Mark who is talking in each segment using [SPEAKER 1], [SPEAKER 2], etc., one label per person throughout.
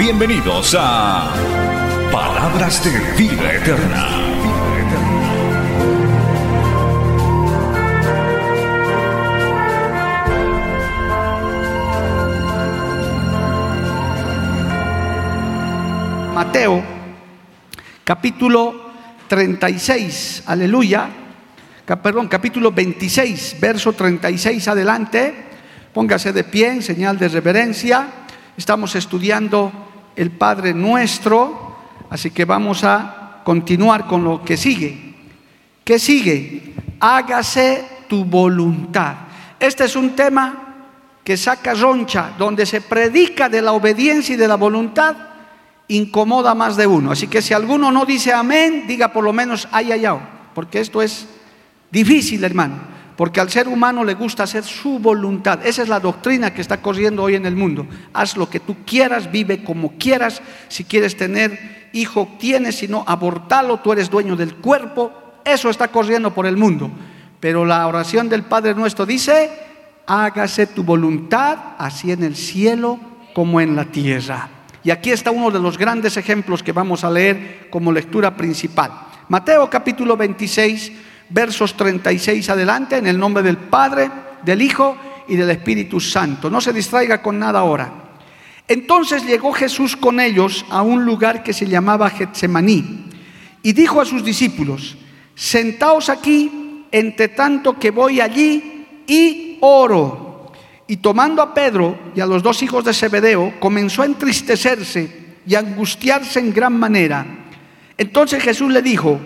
[SPEAKER 1] Bienvenidos a Palabras de Vida Eterna.
[SPEAKER 2] Mateo, capítulo 36, aleluya, perdón, capítulo 26, verso 36 adelante. Póngase de pie en señal de reverencia. Estamos estudiando el Padre Nuestro, así que vamos a continuar con lo que sigue. ¿Qué sigue? Hágase tu voluntad. Este es un tema que saca roncha, donde se predica de la obediencia y de la voluntad, incomoda más de uno. Así que si alguno no dice amén, diga por lo menos ay, ay, ay, porque esto es difícil, hermano, porque al ser humano le gusta hacer su voluntad. Esa es la doctrina que está corriendo hoy en el mundo. Haz lo que tú quieras, vive como quieras. Si quieres tener hijo, tienes, si no, abortalo, tú eres dueño del cuerpo. Eso está corriendo por el mundo. Pero la oración del Padre nuestro dice, hágase tu voluntad, así en el cielo como en la tierra. Y aquí está uno de los grandes ejemplos que vamos a leer como lectura principal. Mateo capítulo 26, versos 36 adelante, en el nombre del Padre, del Hijo y del Espíritu Santo. No se distraiga con nada ahora. Entonces llegó Jesús con ellos a un lugar que se llamaba Getsemaní y dijo a sus discípulos, sentaos aquí entre tanto que voy allí y oro. Y tomando a Pedro y a los dos hijos de Zebedeo, comenzó a entristecerse y a angustiarse en gran manera. Entonces Jesús le dijo,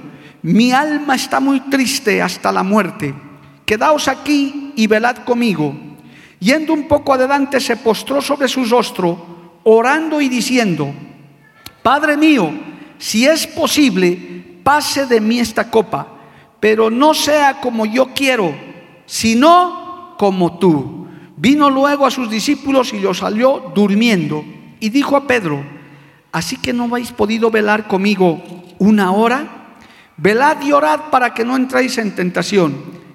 [SPEAKER 2] mi alma está muy triste hasta la muerte, quedaos aquí y velad conmigo. Yendo un poco adelante se postró sobre su rostro, orando y diciendo, Padre mío, si es posible, pase de mí esta copa, pero no sea como yo quiero, sino como tú. Vino luego a sus discípulos y los salió durmiendo y dijo a Pedro, así que no habéis podido velar conmigo una hora, velad y orad para que no entréis en tentación.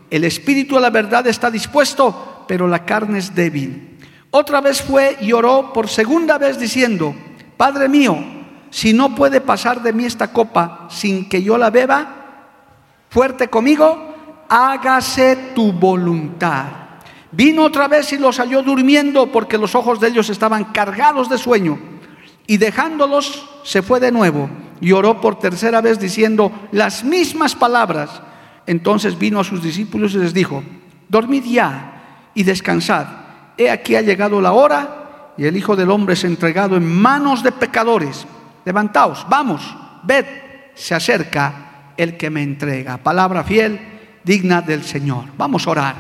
[SPEAKER 2] El espíritu de la verdad está dispuesto, pero la carne es débil. Otra vez fue y oró por segunda vez diciendo, Padre mío, si no puede pasar de mí esta copa sin que yo la beba, fuerte conmigo, hágase tu voluntad. Vino otra vez y los halló durmiendo porque los ojos de ellos estaban cargados de sueño. Y dejándolos, se fue de nuevo y oró por tercera vez diciendo las mismas palabras. Entonces vino a sus discípulos y les dijo, dormid ya y descansad. He aquí ha llegado la hora y el Hijo del Hombre es entregado en manos de pecadores. Levantaos, vamos, ved, se acerca el que me entrega. Palabra fiel, digna del Señor. Vamos a orar.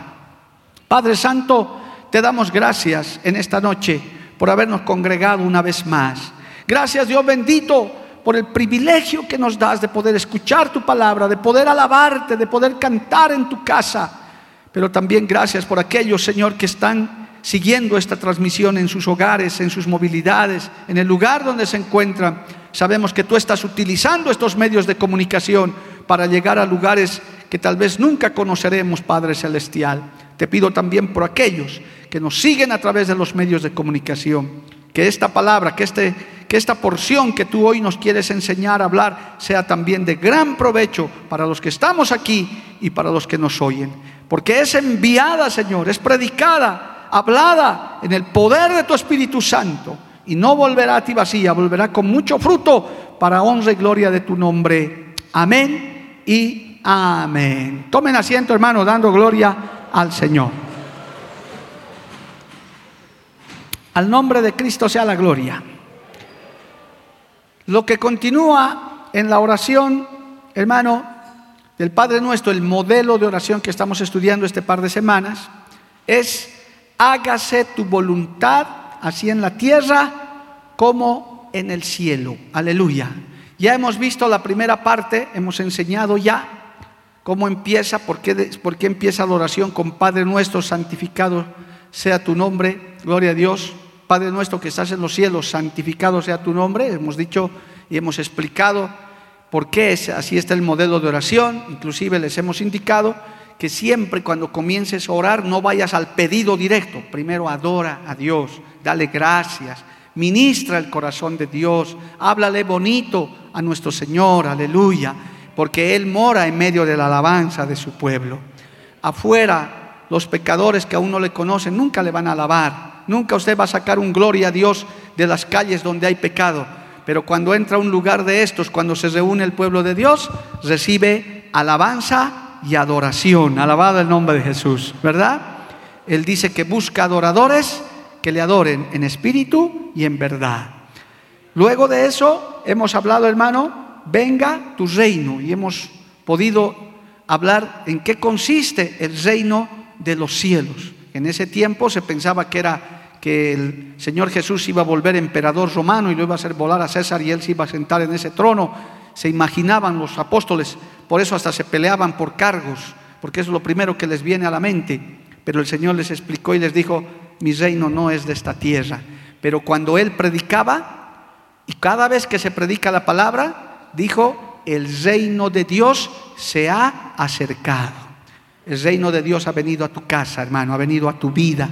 [SPEAKER 2] Padre Santo, te damos gracias en esta noche por habernos congregado una vez más. Gracias Dios bendito por el privilegio que nos das de poder escuchar tu palabra, de poder alabarte, de poder cantar en tu casa. Pero también gracias por aquellos, Señor, que están siguiendo esta transmisión en sus hogares, en sus movilidades, en el lugar donde se encuentran. Sabemos que tú estás utilizando estos medios de comunicación para llegar a lugares que tal vez nunca conoceremos, Padre Celestial. Te pido también por aquellos que nos siguen a través de los medios de comunicación, que esta palabra, que, este, que esta porción que tú hoy nos quieres enseñar a hablar sea también de gran provecho para los que estamos aquí y para los que nos oyen. Porque es enviada, Señor, es predicada, hablada en el poder de tu Espíritu Santo y no volverá a ti vacía, volverá con mucho fruto para honra y gloria de tu nombre. Amén y amén. Tomen asiento, hermano, dando gloria al Señor. Al nombre de Cristo sea la gloria. Lo que continúa en la oración, hermano, del Padre Nuestro, el modelo de oración que estamos estudiando este par de semanas, es hágase tu voluntad, así en la tierra como en el cielo. Aleluya. Ya hemos visto la primera parte, hemos enseñado ya cómo empieza, por qué, por qué empieza la oración con Padre nuestro, santificado sea tu nombre, gloria a Dios. Padre nuestro que estás en los cielos, santificado sea tu nombre. Hemos dicho y hemos explicado por qué así está el modelo de oración. Inclusive les hemos indicado que siempre cuando comiences a orar no vayas al pedido directo. Primero adora a Dios, dale gracias, ministra el corazón de Dios, háblale bonito a nuestro Señor, aleluya, porque Él mora en medio de la alabanza de su pueblo. Afuera, los pecadores que aún no le conocen nunca le van a alabar, nunca usted va a sacar un gloria a Dios de las calles donde hay pecado. Pero cuando entra a un lugar de estos, cuando se reúne el pueblo de Dios, recibe alabanza y adoración. Alabado el nombre de Jesús, ¿verdad? Él dice que busca adoradores que le adoren en espíritu y en verdad. Luego de eso hemos hablado, hermano, venga tu reino y hemos podido hablar en qué consiste el reino de los cielos. En ese tiempo se pensaba que era que el Señor Jesús iba a volver emperador romano y lo iba a hacer volar a César y él se iba a sentar en ese trono. Se imaginaban los apóstoles por eso hasta se peleaban por cargos, porque es lo primero que les viene a la mente. Pero el Señor les explicó y les dijo, mi reino no es de esta tierra. Pero cuando Él predicaba, y cada vez que se predica la palabra, dijo, el reino de Dios se ha acercado. El reino de Dios ha venido a tu casa, hermano, ha venido a tu vida.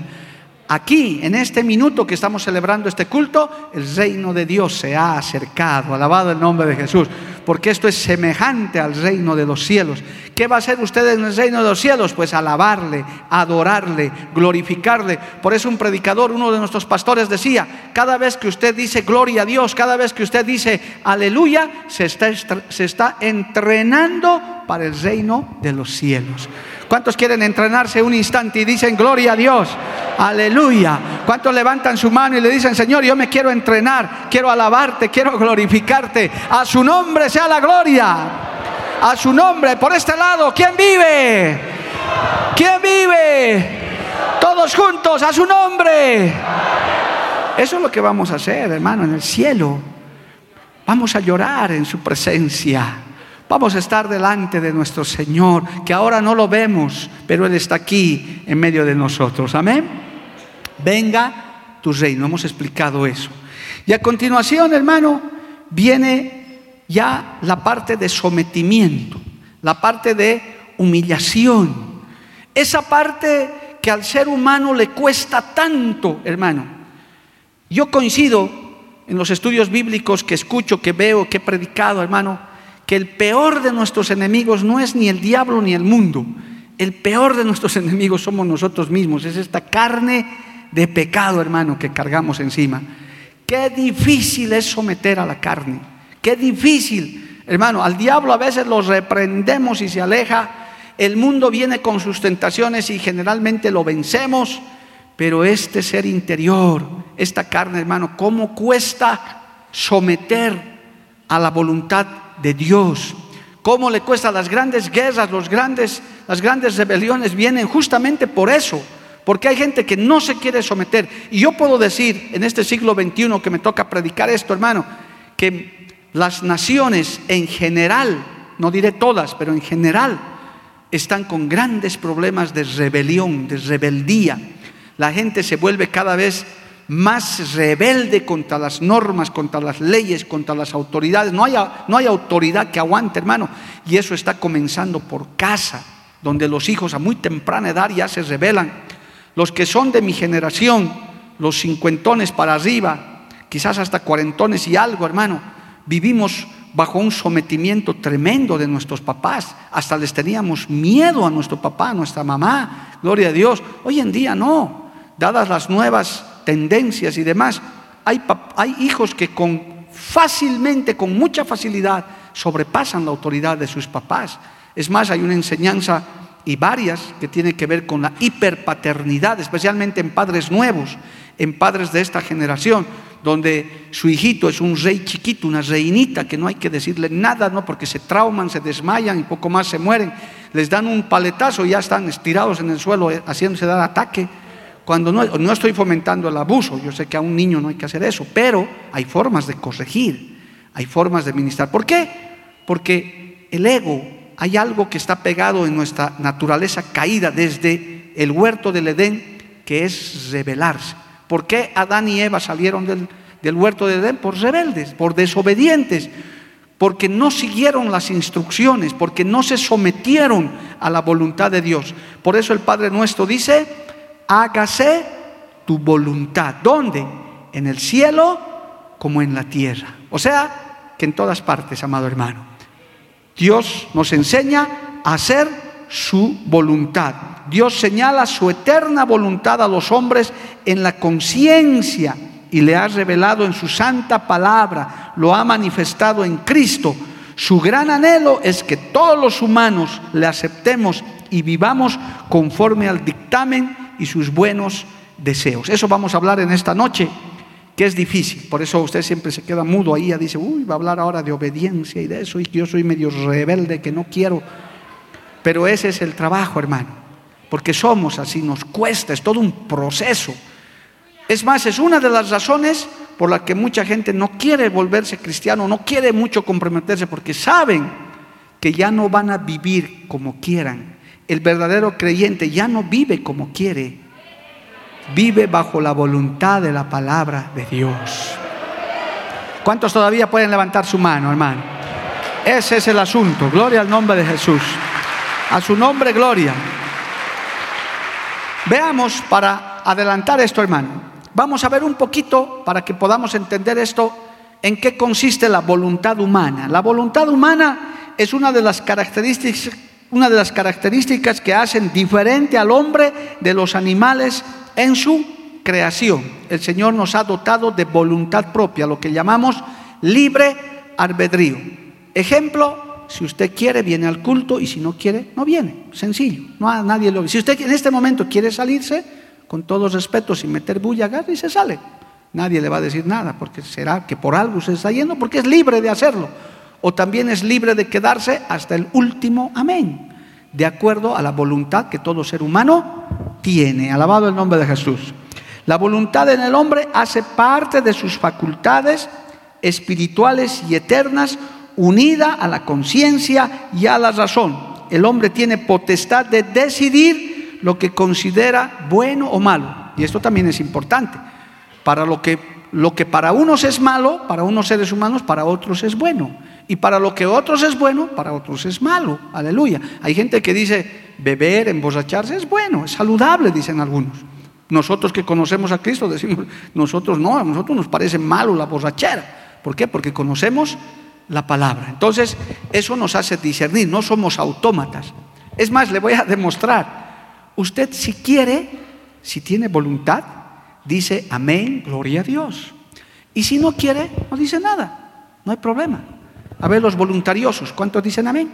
[SPEAKER 2] Aquí, en este minuto que estamos celebrando este culto, el reino de Dios se ha acercado. Alabado el nombre de Jesús porque esto es semejante al reino de los cielos. ¿Qué va a hacer usted en el reino de los cielos? Pues alabarle, adorarle, glorificarle. Por eso un predicador, uno de nuestros pastores decía, cada vez que usted dice gloria a Dios, cada vez que usted dice aleluya, se está, se está entrenando para el reino de los cielos. ¿Cuántos quieren entrenarse un instante y dicen gloria a Dios? Aleluya. ¿Cuántos levantan su mano y le dicen, Señor, yo me quiero entrenar, quiero alabarte, quiero glorificarte? A su nombre sea la gloria. A su nombre. Por este lado, ¿quién vive? ¿Quién vive? Todos juntos, a su nombre. Eso es lo que vamos a hacer, hermano, en el cielo. Vamos a llorar en su presencia. Vamos a estar delante de nuestro Señor, que ahora no lo vemos, pero Él está aquí en medio de nosotros. Amén. Venga tu reino. Hemos explicado eso. Y a continuación, hermano, viene ya la parte de sometimiento, la parte de humillación. Esa parte que al ser humano le cuesta tanto, hermano. Yo coincido en los estudios bíblicos que escucho, que veo, que he predicado, hermano que el peor de nuestros enemigos no es ni el diablo ni el mundo. El peor de nuestros enemigos somos nosotros mismos. Es esta carne de pecado, hermano, que cargamos encima. Qué difícil es someter a la carne. Qué difícil. Hermano, al diablo a veces lo reprendemos y se aleja. El mundo viene con sus tentaciones y generalmente lo vencemos. Pero este ser interior, esta carne, hermano, ¿cómo cuesta someter a la voluntad de Dios. Cómo le cuesta las grandes guerras, los grandes, las grandes rebeliones vienen justamente por eso, porque hay gente que no se quiere someter. Y yo puedo decir en este siglo XXI que me toca predicar esto, hermano, que las naciones en general, no diré todas, pero en general, están con grandes problemas de rebelión, de rebeldía. La gente se vuelve cada vez más rebelde contra las normas, contra las leyes, contra las autoridades. No hay, no hay autoridad que aguante, hermano. Y eso está comenzando por casa, donde los hijos a muy temprana edad ya se rebelan. Los que son de mi generación, los cincuentones para arriba, quizás hasta cuarentones y algo, hermano, vivimos bajo un sometimiento tremendo de nuestros papás. Hasta les teníamos miedo a nuestro papá, a nuestra mamá. Gloria a Dios. Hoy en día no. Dadas las nuevas tendencias y demás, hay, hay hijos que con fácilmente, con mucha facilidad, sobrepasan la autoridad de sus papás. Es más, hay una enseñanza y varias que tienen que ver con la hiperpaternidad, especialmente en padres nuevos, en padres de esta generación, donde su hijito es un rey chiquito, una reinita, que no hay que decirle nada, ¿no? porque se trauman, se desmayan y poco más se mueren. Les dan un paletazo y ya están estirados en el suelo, eh, haciéndose dar ataque Cuando no, no estoy fomentando el abuso, yo sé que a un niño no hay que hacer eso, pero hay formas de corregir, hay formas de ministrar. ¿Por qué? Porque el ego, hay algo que está pegado en nuestra naturaleza caída desde el huerto del Edén, que es rebelarse. ¿Por qué Adán y Eva salieron del, del huerto del Edén? Por rebeldes, por desobedientes, porque no siguieron las instrucciones, porque no se sometieron a la voluntad de Dios. Por eso el Padre nuestro dice, hágase tu voluntad. ¿Dónde? En el cielo como en la tierra. O sea, que en todas partes, amado hermano. Dios nos enseña a hacer su voluntad. Dios señala su eterna voluntad a los hombres en la conciencia y le ha revelado en su santa palabra, lo ha manifestado en Cristo. Su gran anhelo es que todos los humanos le aceptemos y vivamos conforme al dictamen y sus buenos deseos. Eso vamos a hablar en esta noche, que es difícil. Por eso usted siempre se queda mudo ahí, y dice, uy, va a hablar ahora de obediencia y de eso, y yo soy medio rebelde, que no quiero. Pero ese es el trabajo, hermano, porque somos así, nos cuesta, es todo un proceso. Es más, es una de las razones por las que mucha gente no quiere volverse cristiano, no quiere mucho comprometerse, porque saben que ya no van a vivir como quieran, el verdadero creyente ya no vive como quiere, vive bajo la voluntad de la palabra de Dios. ¿Cuántos todavía pueden levantar su mano, hermano? Ese es el asunto. Gloria al nombre de Jesús. A su nombre, gloria. Veamos para adelantar esto, hermano. Vamos a ver un poquito para que podamos entender esto en qué consiste la voluntad humana. La voluntad humana es una de las características una de las características que hacen diferente al hombre de los animales en su creación. El Señor nos ha dotado de voluntad propia, lo que llamamos libre albedrío. Ejemplo, si usted quiere, viene al culto y si no quiere, no viene. Sencillo, no nadie lo Si usted en este momento quiere salirse, con todos respetos, sin meter bulla, agarra y se sale. Nadie le va a decir nada, porque será que por algo se está yendo, porque es libre de hacerlo o también es libre de quedarse hasta el último amén, de acuerdo a la voluntad que todo ser humano tiene. Alabado el nombre de Jesús. La voluntad en el hombre hace parte de sus facultades espirituales y eternas, unida a la conciencia y a la razón. El hombre tiene potestad de decidir lo que considera bueno o malo. Y esto también es importante. Para lo que, lo que para unos es malo, para unos seres humanos, para otros es bueno. Y para lo que otros es bueno, para otros es malo. Aleluya. Hay gente que dice, beber, emborracharse es bueno, es saludable, dicen algunos. Nosotros que conocemos a Cristo decimos, nosotros no, a nosotros nos parece malo la borrachera. ¿Por qué? Porque conocemos la palabra. Entonces, eso nos hace discernir, no somos autómatas. Es más, le voy a demostrar, usted si quiere, si tiene voluntad, dice amén, gloria a Dios. Y si no quiere, no dice nada, no hay problema. A ver, los voluntariosos, ¿cuántos dicen amén?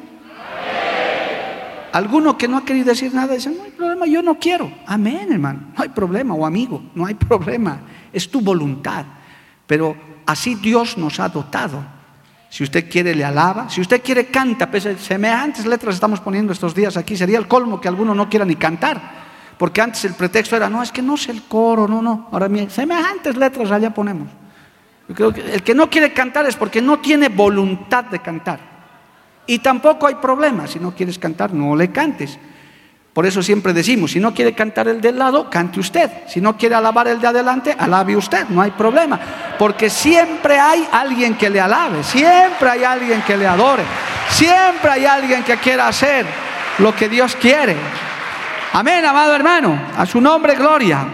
[SPEAKER 2] Alguno que no ha querido decir nada dice, no hay problema, yo no quiero. Amén, hermano, no hay problema, o amigo, no hay problema, es tu voluntad. Pero así Dios nos ha dotado. Si usted quiere, le alaba. Si usted quiere, canta. Pese semejantes letras estamos poniendo estos días aquí. Sería el colmo que alguno no quiera ni cantar. Porque antes el pretexto era, no, es que no sé el coro, no, no. Ahora, semejantes letras allá ponemos que el que no quiere cantar es porque no tiene voluntad de cantar. Y tampoco hay problema, si no quieres cantar, no le cantes. Por eso siempre decimos, si no quiere cantar el del lado, cante usted. Si no quiere alabar el de adelante, alabe usted, no hay problema. Porque siempre hay alguien que le alabe, siempre hay alguien que le adore, siempre hay alguien que quiera hacer lo que Dios quiere. Amén, amado hermano, a su nombre gloria.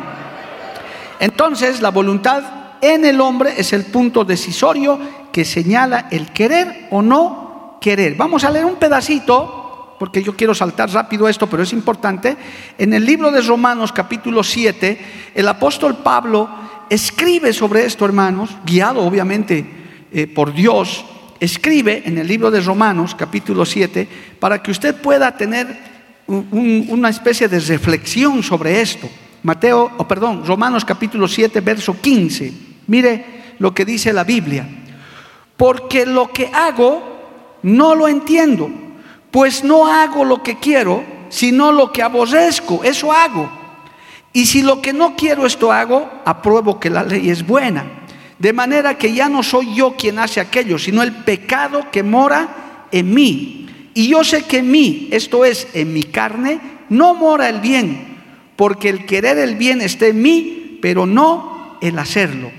[SPEAKER 2] Entonces la voluntad en el hombre es el punto decisorio que señala el querer o no querer. Vamos a leer un pedacito, porque yo quiero saltar rápido esto, pero es importante. En el libro de Romanos capítulo 7, el apóstol Pablo escribe sobre esto, hermanos, guiado obviamente eh, por Dios, escribe en el libro de Romanos capítulo 7, para que usted pueda tener una especie de reflexión sobre esto. Mateo, o perdón, Romanos capítulo 7, verso 15. Mire lo que dice la Biblia. Porque lo que hago no lo entiendo, pues no hago lo que quiero, sino lo que aborrezco, eso hago. Y si lo que no quiero esto hago, apruebo que la ley es buena. De manera que ya no soy yo quien hace aquello, sino el pecado que mora en mí. Y yo sé que en mí, esto es, en mi carne, no mora el bien, porque el querer el bien está en mí, pero no el hacerlo.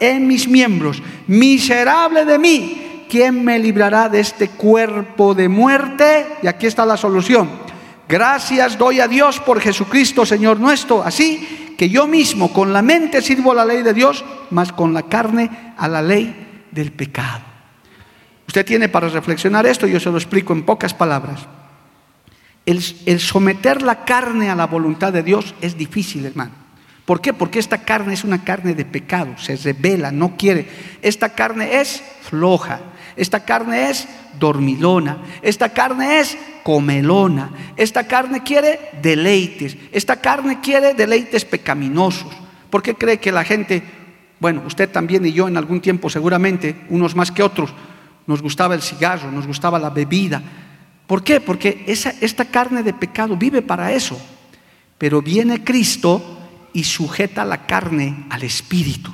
[SPEAKER 2] en mis miembros. Miserable de mí, ¿quién me librará de este cuerpo de muerte? Y aquí está la solución. Gracias doy a Dios por Jesucristo, Señor nuestro. Así que yo mismo con la mente sirvo a la ley de Dios, más con la carne a la ley del pecado. Usted tiene para reflexionar esto, yo se lo explico en pocas palabras. El, el, someter la carne a la voluntad de Dios es difícil, hermano. ¿Por qué? Porque esta carne es una carne de pecado, se revela, no quiere. Esta carne es floja, esta carne es dormilona, esta carne es comelona, esta carne quiere deleites, esta carne quiere deleites pecaminosos. ¿Por qué cree que la gente, bueno, usted también y yo en algún tiempo seguramente, unos más que otros, nos gustaba el cigarro, nos gustaba la bebida? ¿Por qué? Porque esa, esta carne de pecado vive para eso. Pero viene Cristo y sujeta la carne al espíritu.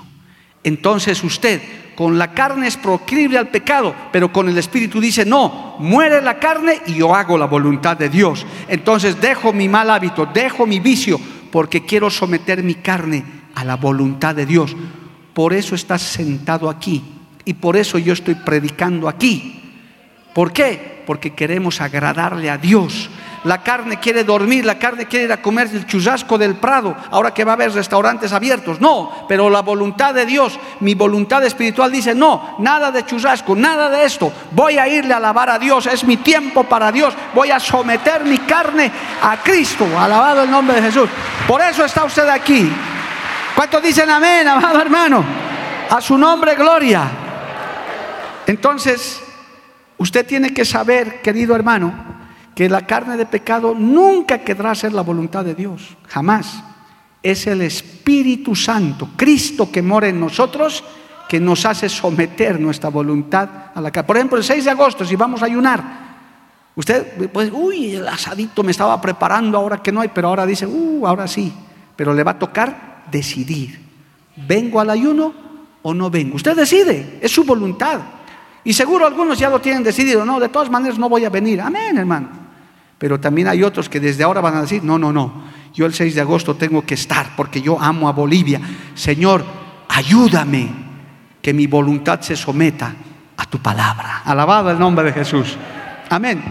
[SPEAKER 2] Entonces usted con la carne es proclive al pecado, pero con el Espíritu dice, no, muere la carne y yo hago la voluntad de Dios. Entonces dejo mi mal hábito, dejo mi vicio, porque quiero someter mi carne a la voluntad de Dios. Por eso estás sentado aquí y por eso yo estoy predicando aquí. ¿Por qué? Porque queremos agradarle a Dios la carne quiere dormir, la carne quiere ir a comer el churrasco del Prado, ahora que va a haber restaurantes abiertos. No, pero la voluntad de Dios, mi voluntad espiritual dice, no, nada de churrasco, nada de esto. Voy a irle a alabar a Dios, es mi tiempo para Dios. Voy a someter mi carne a Cristo, alabado el nombre de Jesús. Por eso está usted aquí. ¿Cuántos dicen amén, amado hermano? A su nombre, gloria. Entonces, usted tiene que saber, querido hermano, que la carne de pecado nunca querrá ser la voluntad de Dios, jamás. Es el Espíritu Santo, Cristo que mora en nosotros, que nos hace someter nuestra voluntad a la carne. Por ejemplo, el 6 de agosto, si vamos a ayunar, usted, pues, uy, el asadito me estaba preparando ahora que no hay, pero ahora dice, uh, ahora sí, pero le va a tocar decidir, ¿vengo al ayuno o no vengo? Usted decide, es su voluntad. Y seguro algunos ya lo tienen decidido, no, de todas maneras no voy a venir. Amén, hermano. Pero también hay otros que desde ahora van a decir, no, no, no, yo el 6 de agosto tengo que estar porque yo amo a Bolivia. Señor, ayúdame que mi voluntad se someta a tu palabra. Alabado el nombre de Jesús. Amén.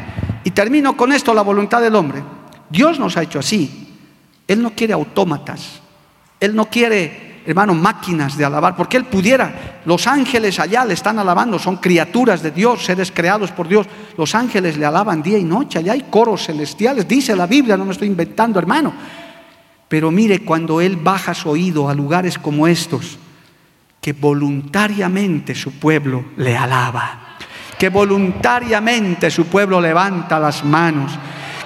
[SPEAKER 2] Y termino con esto, la voluntad del hombre. Dios nos ha hecho así. Él no quiere autómatas. Él no quiere hermano, máquinas de alabar, porque Él pudiera. Los ángeles allá le están alabando, son criaturas de Dios, seres creados por Dios. Los ángeles le alaban día y noche, allá hay coros celestiales, dice la Biblia, no me estoy inventando, hermano. Pero mire, cuando Él baja su oído a lugares como estos, que voluntariamente su pueblo le alaba, que voluntariamente su pueblo levanta las manos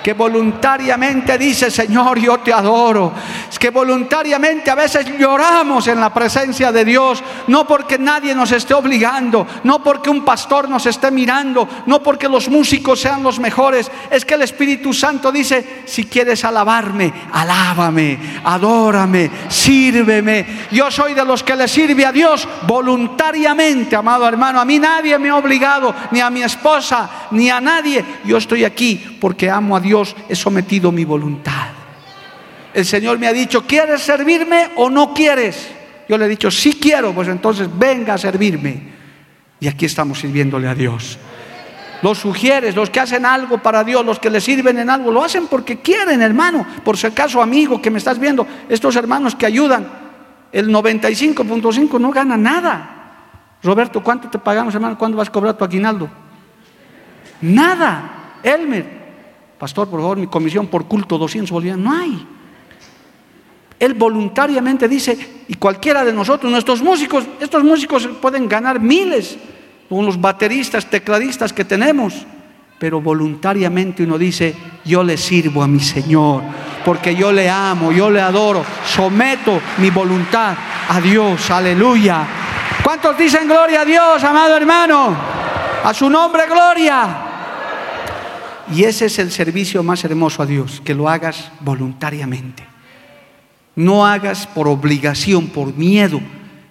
[SPEAKER 2] que voluntariamente dice, Señor, yo te adoro. Es que voluntariamente a veces lloramos en la presencia de Dios, no porque nadie nos esté obligando, no porque un pastor nos esté mirando, no porque los músicos sean los mejores. Es que el Espíritu Santo dice, si quieres alabarme, alábame, adórame, sírveme. Yo soy de los que le sirve a Dios voluntariamente, amado hermano. A mí nadie me ha obligado, ni a mi esposa, ni a nadie. Yo estoy aquí porque amo a Dios Dios he sometido mi voluntad. El Señor me ha dicho, ¿quieres servirme o no quieres? Yo le he dicho, sí quiero, pues entonces venga a servirme. Y aquí estamos sirviéndole a Dios. Los sugieres, los que hacen algo para Dios, los que le sirven en algo, lo hacen porque quieren, hermano. Por si acaso, amigo, que me estás viendo, estos hermanos que ayudan, el 95.5 no gana nada. Roberto, ¿cuánto te pagamos, hermano? ¿Cuándo vas a cobrar tu aguinaldo? Nada. Elmer, Pastor, por favor, mi comisión por culto, 200 bolivianos. No hay. Él voluntariamente dice, y cualquiera de nosotros, nuestros músicos, estos músicos pueden ganar miles, con los bateristas, tecladistas que tenemos, pero voluntariamente uno dice, yo le sirvo a mi Señor, porque yo le amo, yo le adoro, someto mi voluntad a Dios, aleluya. ¿Cuántos dicen gloria a Dios, amado hermano? A su nombre, gloria. Y ese es el servicio más hermoso a Dios, que lo hagas voluntariamente. No hagas por obligación, por miedo.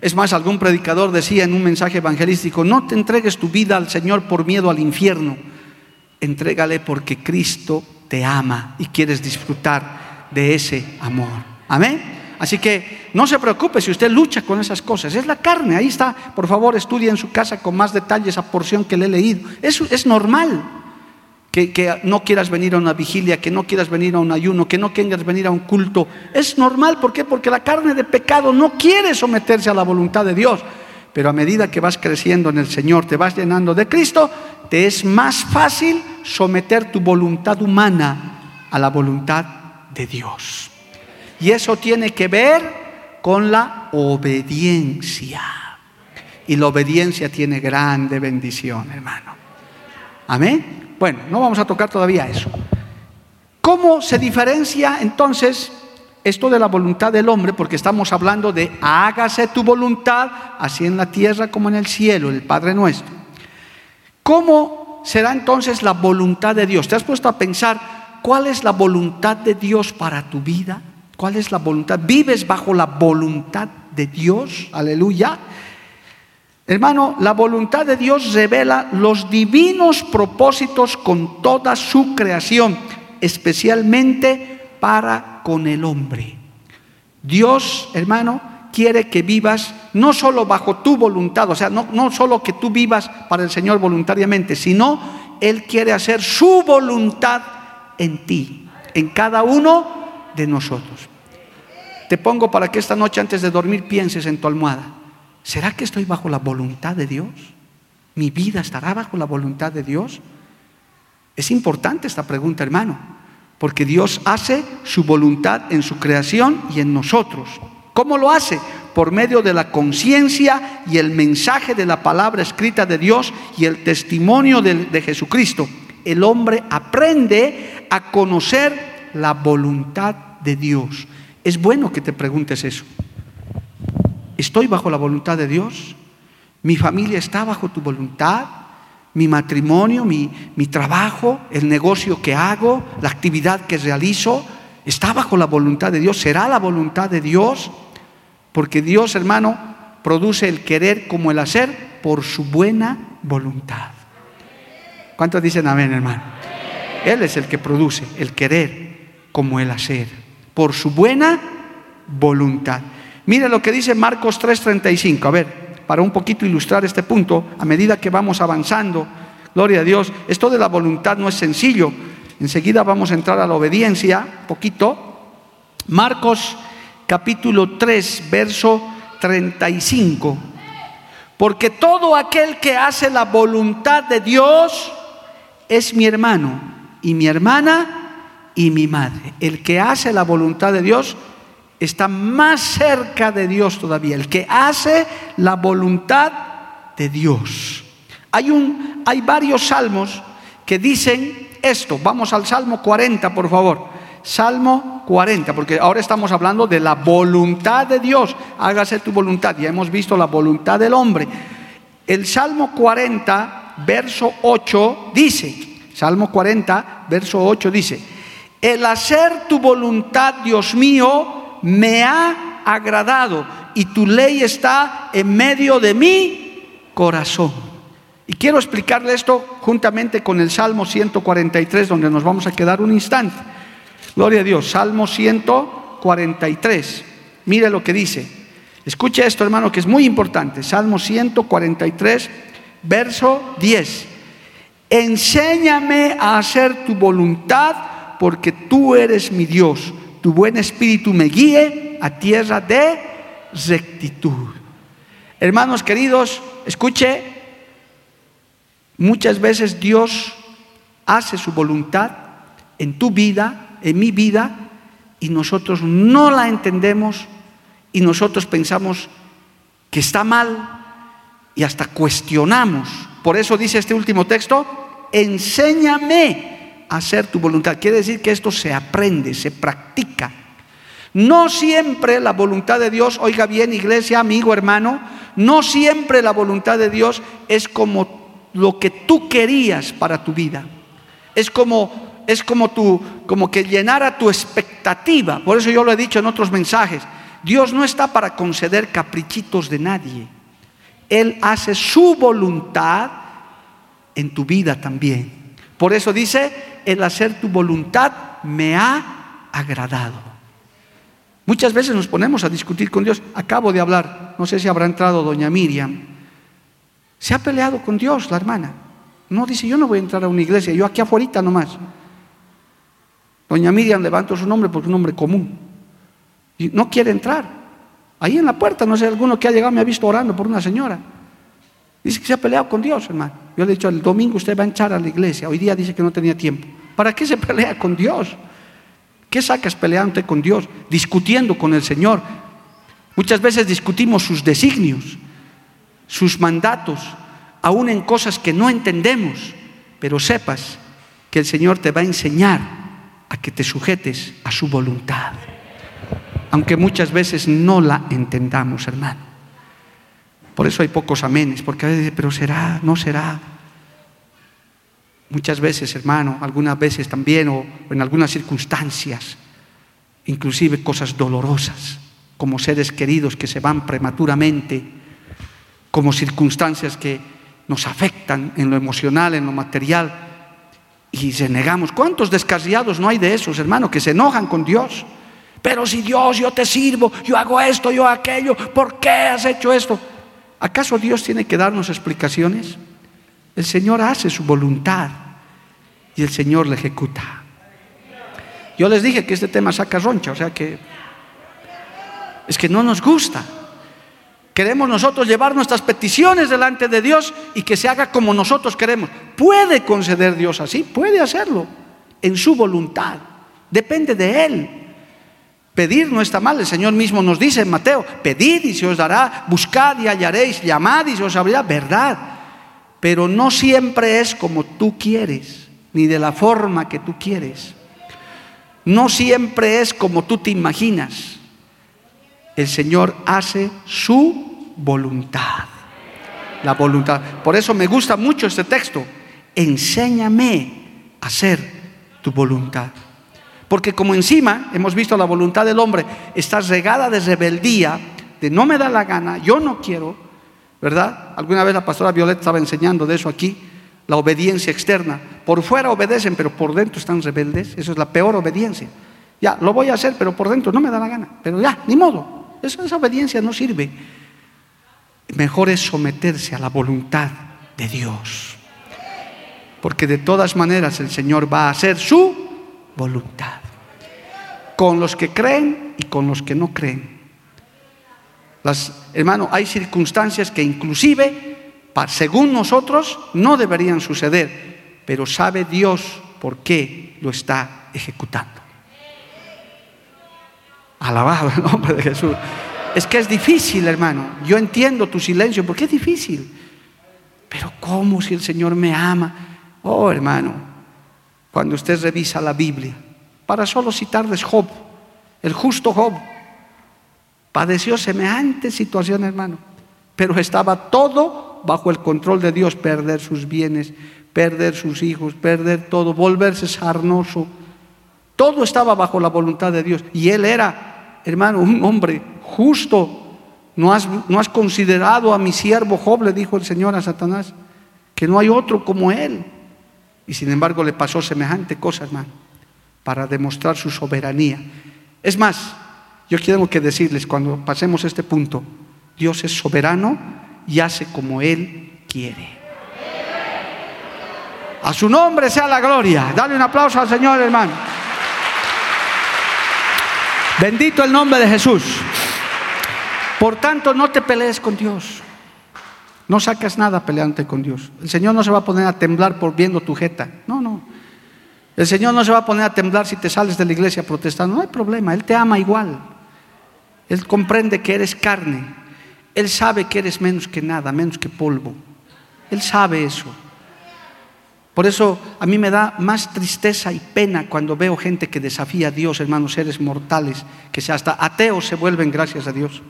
[SPEAKER 2] Es más, algún predicador decía en un mensaje evangelístico, no te entregues tu vida al Señor por miedo al infierno, entrégale porque Cristo te ama y quieres disfrutar de ese amor. Amén. Así que no se preocupe si usted lucha con esas cosas. Es la carne, ahí está. Por favor, estudie en su casa con más detalle esa porción que le he leído. Eso es normal que, no quieras venir a una vigilia, que no quieras venir a un ayuno, que no quieras venir a un culto. Es normal, ¿por qué? Porque la carne de pecado no quiere someterse a la voluntad de Dios. Pero a medida que vas creciendo en el Señor, te vas llenando de Cristo, te es más fácil someter tu voluntad humana a la voluntad de Dios. Y eso tiene que ver con la obediencia. Y la obediencia tiene grande bendición, hermano. Amén. Bueno, no vamos a tocar todavía eso. ¿Cómo se diferencia entonces esto de la voluntad del hombre? Porque estamos hablando de hágase tu voluntad, así en la tierra como en el cielo, el Padre nuestro. ¿Cómo será entonces la voluntad de Dios? ¿Te has puesto a pensar cuál es la voluntad de Dios para tu vida? ¿Cuál es la voluntad? ¿Vives bajo la voluntad de Dios? Aleluya. Hermano, la voluntad de Dios revela los divinos propósitos con toda su creación, especialmente para con el hombre. Dios, hermano, quiere que vivas no solo bajo tu voluntad, o sea, no, no solo que tú vivas para el Señor voluntariamente, sino Él quiere hacer su voluntad en ti, en cada uno de nosotros. Te pongo para que esta noche antes de dormir pienses en tu almohada. ¿Será que estoy bajo la voluntad de Dios? ¿Mi vida estará bajo la voluntad de Dios? Es importante esta pregunta, hermano, porque Dios hace su voluntad en su creación y en nosotros. ¿Cómo lo hace? Por medio de la conciencia y el mensaje de la palabra escrita de Dios y el testimonio de, Jesucristo. El hombre aprende a conocer la voluntad de Dios. Es bueno que te preguntes eso. ¿Estoy bajo la voluntad de Dios? ¿Mi familia está bajo tu voluntad? ¿Mi matrimonio, mi, mi trabajo, el negocio que hago, la actividad que realizo? ¿Está bajo la voluntad de Dios? ¿Será la voluntad de Dios? Porque Dios, hermano, produce el querer como el hacer por su buena voluntad. ¿Cuántos dicen amén, hermano? Él es el que produce el querer como el hacer, por su buena voluntad. Mire lo que dice Marcos 3:35. A ver, para un poquito ilustrar este punto, a medida que vamos avanzando, gloria a Dios, esto de la voluntad no es sencillo. Enseguida vamos a entrar a la obediencia, poquito. Marcos capítulo 3, verso 35. Porque todo aquel que hace la voluntad de Dios es mi hermano y mi hermana y mi madre. El que hace la voluntad de Dios está más cerca de Dios todavía, el que hace la voluntad de Dios. Hay, un, hay varios salmos que dicen esto. Vamos al Salmo 40, por favor. Salmo 40, porque ahora estamos hablando de la voluntad de Dios. Hágase tu voluntad. Ya hemos visto la voluntad del hombre. El Salmo 40, verso 8 dice, Salmo 40, verso 8 dice, el hacer tu voluntad, Dios mío, me ha agradado y tu ley está en medio de mi corazón. Y quiero explicarle esto juntamente con el Salmo 143, donde nos vamos a quedar un instante. Gloria a Dios, Salmo 143. Mire lo que dice. Escuche esto, hermano, que es muy importante. Salmo 143, verso 10. Enséñame a hacer tu voluntad porque tú eres mi Dios tu buen espíritu me guíe a tierra de rectitud. Hermanos queridos, escuche, muchas veces Dios hace su voluntad en tu vida, en mi vida, y nosotros no la entendemos y nosotros pensamos que está mal y hasta cuestionamos. Por eso dice este último texto, enséñame hacer tu voluntad. Quiere decir que esto se aprende, se practica. No siempre la voluntad de Dios, oiga bien iglesia, amigo, hermano, no siempre la voluntad de Dios es como lo que tú querías para tu vida. Es como es como tu como que llenara tu expectativa. Por eso yo lo he dicho en otros mensajes. Dios no está para conceder caprichitos de nadie. Él hace su voluntad en tu vida también. Por eso dice, el hacer tu voluntad me ha agradado. Muchas veces nos ponemos a discutir con Dios. Acabo de hablar, no sé si habrá entrado doña Miriam. Se ha peleado con Dios la hermana. No dice, yo no voy a entrar a una iglesia, yo aquí afuera nomás. Doña Miriam levantó su nombre porque es un nombre común. Y no quiere entrar. Ahí en la puerta, no sé, alguno que ha llegado me ha visto orando por una señora. Dice que se ha peleado con Dios, hermano. Yo le he dicho, el domingo usted va a entrar a la iglesia. Hoy día dice que no tenía tiempo. ¿Para qué se pelea con Dios? ¿Qué sacas peleándote con Dios? Discutiendo con el Señor. Muchas veces discutimos sus designios, sus mandatos, aún en cosas que no entendemos, pero sepas que el Señor te va a enseñar a que te sujetes a su voluntad, aunque muchas veces no la entendamos, hermano. Por eso hay pocos amenes, porque a veces, pero será, no será. Muchas veces, hermano, algunas veces también, o en algunas circunstancias, inclusive cosas dolorosas, como seres queridos que se van prematuramente, como circunstancias que nos afectan en lo emocional, en lo material, y renegamos. ¿Cuántos descarriados no hay de esos, hermano, que se enojan con Dios? Pero si Dios, yo te sirvo, yo hago esto, yo aquello, ¿por qué has hecho esto? ¿Acaso Dios tiene que darnos explicaciones? El Señor hace su voluntad y el Señor la ejecuta. Yo les dije que este tema saca roncha, o sea que es que no nos gusta. Queremos nosotros llevar nuestras peticiones delante de Dios y que se haga como nosotros queremos. Puede conceder Dios así, puede hacerlo en su voluntad. Depende de Él. Pedir no está mal, el Señor mismo nos dice en Mateo, pedid y se os dará, buscad y hallaréis, llamad y se os abrirá, verdad. Pero no siempre es como tú quieres, ni de la forma que tú quieres. No siempre es como tú te imaginas. El Señor hace su voluntad. La voluntad. Por eso me gusta mucho este texto. Enséñame a hacer tu voluntad. Porque como encima hemos visto la voluntad del hombre está regada de rebeldía, de no me da la gana, yo no quiero, ¿verdad? Alguna vez la pastora Violeta estaba enseñando de eso aquí, la obediencia externa. Por fuera obedecen, pero por dentro están rebeldes. Eso es la peor obediencia. Ya, lo voy a hacer, pero por dentro no me da la gana. Pero ya, ni modo. Esa, esa obediencia no sirve. Mejor es someterse a la voluntad de Dios. Porque de todas maneras el Señor va a hacer su voluntad. Con los que creen y con los que no creen. Las, hermano, hay circunstancias que inclusive, según nosotros, no deberían suceder, pero sabe Dios por qué lo está ejecutando. Alabado el nombre de Jesús. Es que es difícil, hermano. Yo entiendo tu silencio, porque es difícil. Pero ¿cómo si el Señor me ama? Oh, hermano, cuando usted revisa la Biblia, para solo citarles Job, el justo Job, padeció semejante situación, hermano, pero estaba todo bajo el control de Dios, perder sus bienes, perder sus hijos, perder todo, volverse sarnoso. Todo estaba bajo la voluntad de Dios. Y él era, hermano, un hombre justo. ¿No has, no has considerado a mi siervo Job, le dijo el Señor a Satanás, que no hay otro como él. Y sin embargo le pasó semejante cosa, hermano, para demostrar su soberanía. Es más, yo quiero que decirles, cuando pasemos este punto, Dios es soberano y hace como Él quiere. A su nombre sea la gloria. Dale un aplauso al Señor, hermano. Bendito el nombre de Jesús. Por tanto, no te pelees con Dios. No sacas nada peleante con Dios. El Señor no se va a poner a temblar por viendo tu jeta. No, no. El Señor no se va a poner a temblar si te sales de la iglesia protestando. No hay problema, Él te ama igual. Él comprende que eres carne. Él sabe que eres menos que nada, menos que polvo. Él sabe eso. Por eso a mí me da más tristeza y pena cuando veo gente que desafía a Dios, hermanos, seres mortales, que hasta ateos se vuelven gracias a Dios.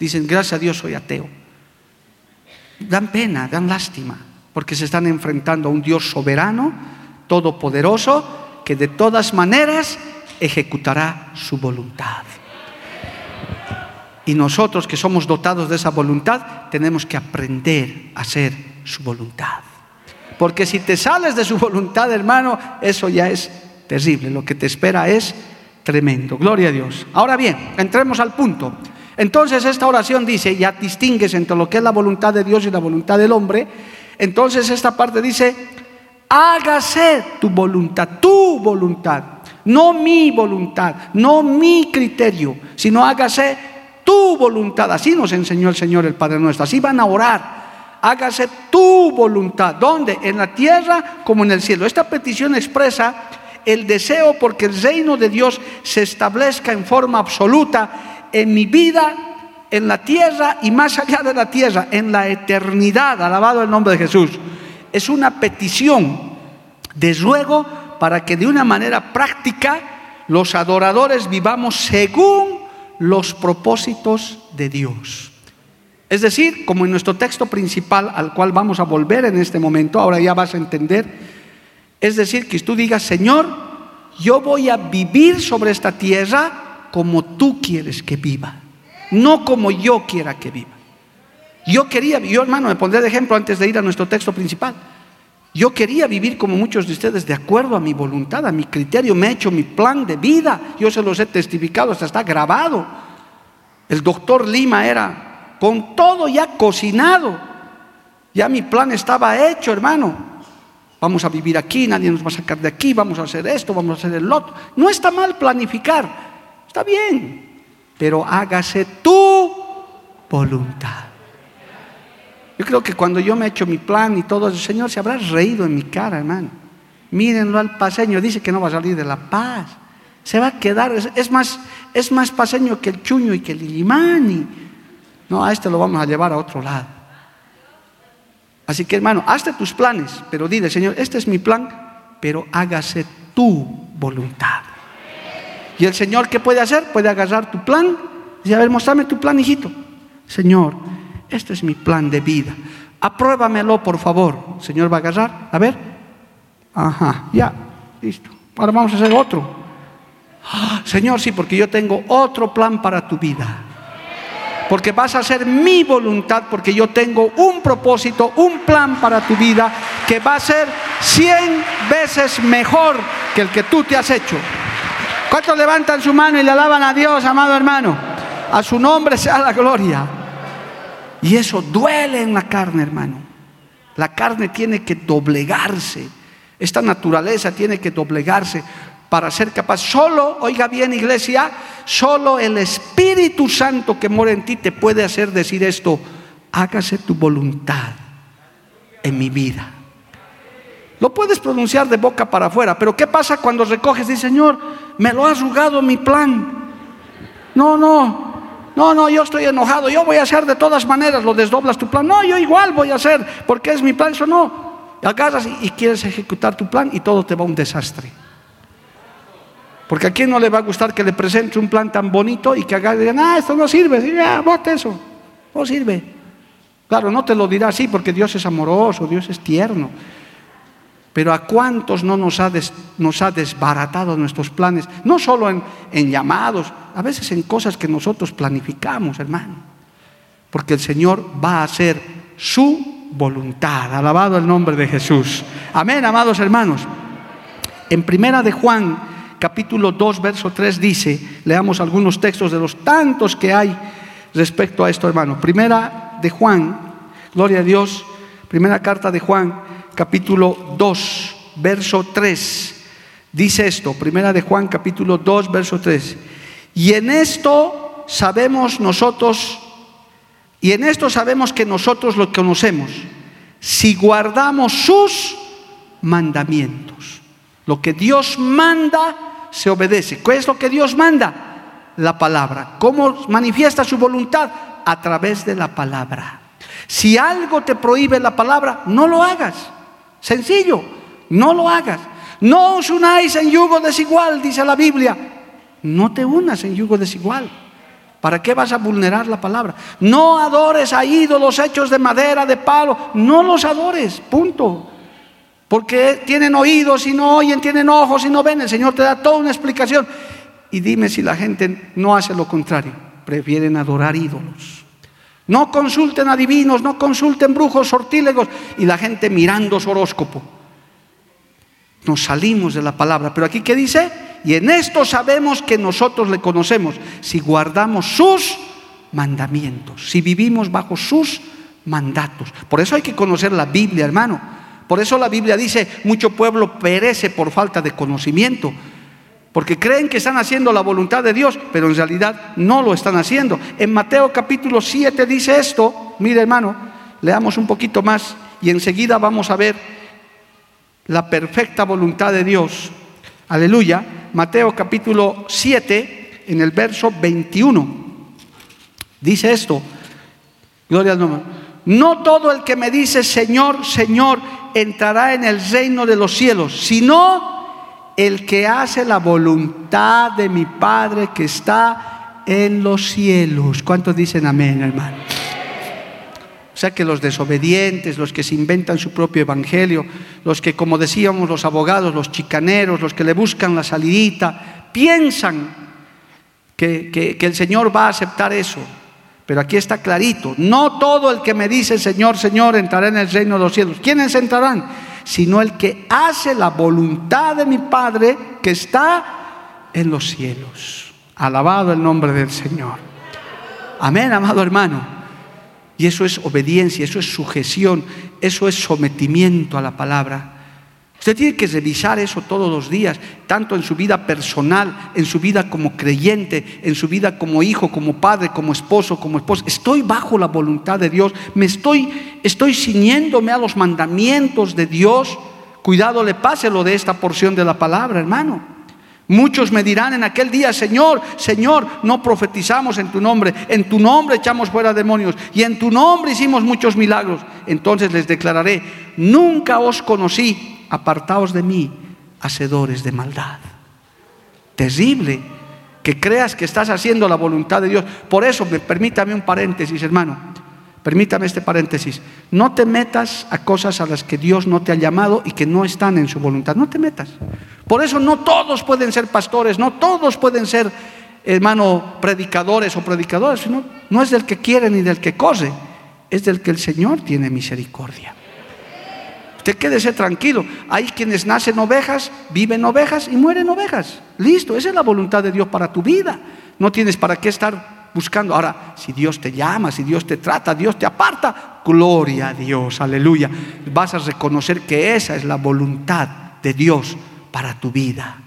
[SPEAKER 2] Dicen, gracias a Dios soy ateo. Dan pena, dan lástima, porque se están enfrentando a un Dios soberano, todopoderoso, que de todas maneras ejecutará su voluntad. Y nosotros que somos dotados de esa voluntad, tenemos que aprender a hacer su voluntad. Porque si te sales de su voluntad, hermano, eso ya es terrible. Lo que te espera es tremendo. Gloria a Dios. Ahora bien, entremos al punto. Entonces esta oración dice, ya distingues entre lo que es la voluntad de Dios y la voluntad del hombre. Entonces esta parte dice, hágase tu voluntad, tu voluntad, no mi voluntad, no mi criterio, sino hágase tu voluntad. Así nos enseñó el Señor el Padre nuestro. Así van a orar. Hágase tu voluntad. ¿Dónde? En la tierra como en el cielo. Esta petición expresa el deseo porque el reino de Dios se establezca en forma absoluta en mi vida, en la tierra y más allá de la tierra, en la eternidad. Alabado el nombre de Jesús. Es una petición de ruego para que de una manera práctica los adoradores vivamos según los propósitos de Dios. Es decir, como en nuestro texto principal al cual vamos a volver en este momento, ahora ya vas a entender, es decir, que tú digas, Señor, yo voy a vivir sobre esta tierra como tú quieres que viva, no como yo quiera que viva. Yo quería, yo hermano, me pondré de ejemplo antes de ir a nuestro texto principal. Yo quería vivir como muchos de ustedes, de acuerdo a mi voluntad, a mi criterio. Me he hecho mi plan de vida. Yo se los he testificado, hasta está grabado. El doctor Lima era con todo ya cocinado. Ya mi plan estaba hecho, hermano. Vamos a vivir aquí, nadie nos va a sacar de aquí, vamos a hacer esto, vamos a hacer el otro. No está mal planificar, está bien, pero hágase tu voluntad. Yo creo que cuando yo me he hecho mi plan y todo, el Señor se habrá reído en mi cara, hermano. Mírenlo al paseño, dice que no va a salir de la paz. Se va a quedar, es, más, es más paseño que el chuño y que el ilimani. No, a este lo vamos a llevar a otro lado. Así que hermano, hazte tus planes, pero dile, Señor, este es mi plan, pero hágase tu voluntad. Y el Señor, ¿qué puede hacer? Puede agarrar tu plan y a ver, mostrame tu plan, hijito. Señor, este es mi plan de vida. Apruébamelo, por favor. Señor va a agarrar. A ver. Ajá, ya, listo. Ahora vamos a hacer otro. Ah, señor, sí, porque yo tengo otro plan para tu vida. Porque vas a hacer mi voluntad, porque yo tengo un propósito, un plan para tu vida que va a ser cien veces mejor que el que tú te has hecho. ¿Cuántos levantan su mano y le alaban a Dios, amado hermano? A su nombre sea la gloria. Y eso duele en la carne, hermano. La carne tiene que doblegarse. Esta naturaleza tiene que doblegarse para ser capaz. Solo, oiga bien iglesia, solo el Espíritu Santo que mora en ti te puede hacer decir esto. Hágase tu voluntad en mi vida. Lo puedes pronunciar de boca para afuera, pero ¿qué pasa cuando recoges y Señor, me lo has jugado mi plan? No, no, no, no, yo estoy enojado, yo voy a hacer de todas maneras, lo desdoblas tu plan. No, yo igual voy a hacer, porque es mi plan, eso no. Agarras y, quieres ejecutar tu plan y todo te va a un desastre. Porque a quién no le va a gustar que le presente un plan tan bonito y que haga y digan, ah, esto no sirve, sí, ya, bote eso, no sirve. Claro, no te lo dirá así porque Dios es amoroso, Dios es tierno. Pero a cuántos no nos ha, nos ha desbaratado nuestros planes, no solo en, en llamados, a veces en cosas que nosotros planificamos, hermano. Porque el Señor va a hacer su voluntad. Alabado el nombre de Jesús. Amén, amados hermanos. En primera de Juan, capítulo 2, verso 3 dice, leamos algunos textos de los tantos que hay respecto a esto, hermano. Primera de Juan, gloria a Dios, primera carta de Juan, capítulo 2, verso 3. Dice esto, primera de Juan capítulo 2, verso 3. Y en esto sabemos nosotros, y en esto sabemos que nosotros lo conocemos, si guardamos sus mandamientos. Lo que Dios manda se obedece. ¿Qué es lo que Dios manda? La palabra. ¿Cómo manifiesta su voluntad? A través de la palabra. Si algo te prohíbe la palabra, no lo hagas. Sencillo, no lo hagas. No os unáis en yugo desigual, dice la Biblia. No te unas en yugo desigual. ¿Para qué vas a vulnerar la palabra? No adores a ídolos hechos de madera, de palo. No los adores, punto. Porque tienen oídos y no oyen, tienen ojos y no ven. El Señor te da toda una explicación. Y dime si la gente no hace lo contrario. Prefieren adorar ídolos. No consulten adivinos, no consulten brujos, sortílegos. Y la gente mirando su horóscopo. Nos salimos de la palabra. Pero aquí, ¿qué dice? Y en esto sabemos que nosotros le conocemos, si guardamos sus mandamientos, si vivimos bajo sus mandatos. Por eso hay que conocer la Biblia, hermano. Por eso la Biblia dice, mucho pueblo perece por falta de conocimiento. Porque creen que están haciendo la voluntad de Dios, pero en realidad no lo están haciendo. En Mateo capítulo 7 dice esto, mire hermano, leamos un poquito más y enseguida vamos a ver la perfecta voluntad de Dios. Aleluya. Mateo capítulo 7, en el verso 21. Dice esto, gloria al nombre. No todo el que me dice Señor, Señor, entrará en el reino de los cielos, sino el que hace la voluntad de mi Padre que está en los cielos. ¿Cuántos dicen amén, hermano? O sea que los desobedientes, los que se inventan su propio evangelio, los que, como decíamos los abogados, los chicaneros, los que le buscan la salidita, piensan que, que, el Señor va a aceptar eso. Pero aquí está clarito, no todo el que me dice Señor, Señor entrará en el reino de los cielos. ¿Quiénes entrarán? Sino el que hace la voluntad de mi Padre que está en los cielos. Alabado el nombre del Señor. Amén, amado hermano. Y eso es obediencia, eso es sujeción, eso es sometimiento a la palabra. Usted tiene que revisar eso todos los días, tanto en su vida personal, en su vida como creyente, en su vida como hijo, como padre, como esposo, como esposa. Estoy bajo la voluntad de Dios, me estoy, estoy ciñéndome a los mandamientos de Dios. Cuidado le pase lo de esta porción de la palabra, hermano. Muchos me dirán en aquel día, Señor, Señor, no profetizamos en tu nombre, en tu nombre echamos fuera demonios y en tu nombre hicimos muchos milagros. Entonces les declararé, nunca os conocí, apartaos de mí, hacedores de maldad. Terrible que creas que estás haciendo la voluntad de Dios. Por eso, permítame un paréntesis, hermano. Permítame este paréntesis. No te metas a cosas a las que Dios no te ha llamado y que no están en su voluntad. No te metas. Por eso no todos pueden ser pastores, no todos pueden ser, hermano, predicadores o predicadores. Sino, no es del que quiere ni del que corre, es del que el Señor tiene misericordia. Usted quédese tranquilo. Hay quienes nacen ovejas, viven ovejas y mueren ovejas. Listo, esa es la voluntad de Dios para tu vida. No tienes para qué estar buscando. Ahora, si Dios te llama, si Dios te trata, Dios te aparta, gloria a Dios, aleluya. Vas a reconocer que esa es la voluntad de Dios para tu vida.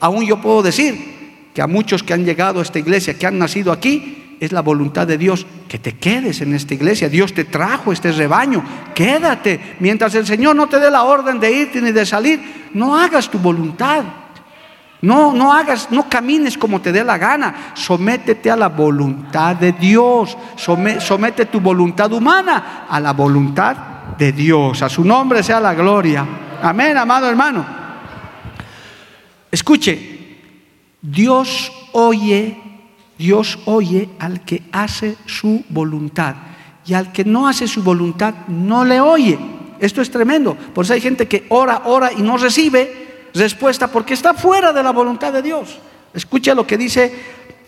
[SPEAKER 2] Aún yo puedo decir que a muchos que han llegado a esta iglesia, que han nacido aquí, es la voluntad de Dios que te quedes en esta iglesia. Dios te trajo este rebaño. Quédate. Mientras el Señor no te dé la orden de irte ni de salir, no hagas tu voluntad. No, no hagas, no camines como te dé la gana. Sométete a la voluntad de Dios. somete tu voluntad humana a la voluntad de Dios. A su nombre sea la gloria. Amén, amado hermano. Escuche, Dios oye, Dios oye al que hace su voluntad. Y al que no hace su voluntad, no le oye. Esto es tremendo. Por eso hay gente que ora, ora y no recibe respuesta porque está fuera de la voluntad de Dios. Escucha lo que dice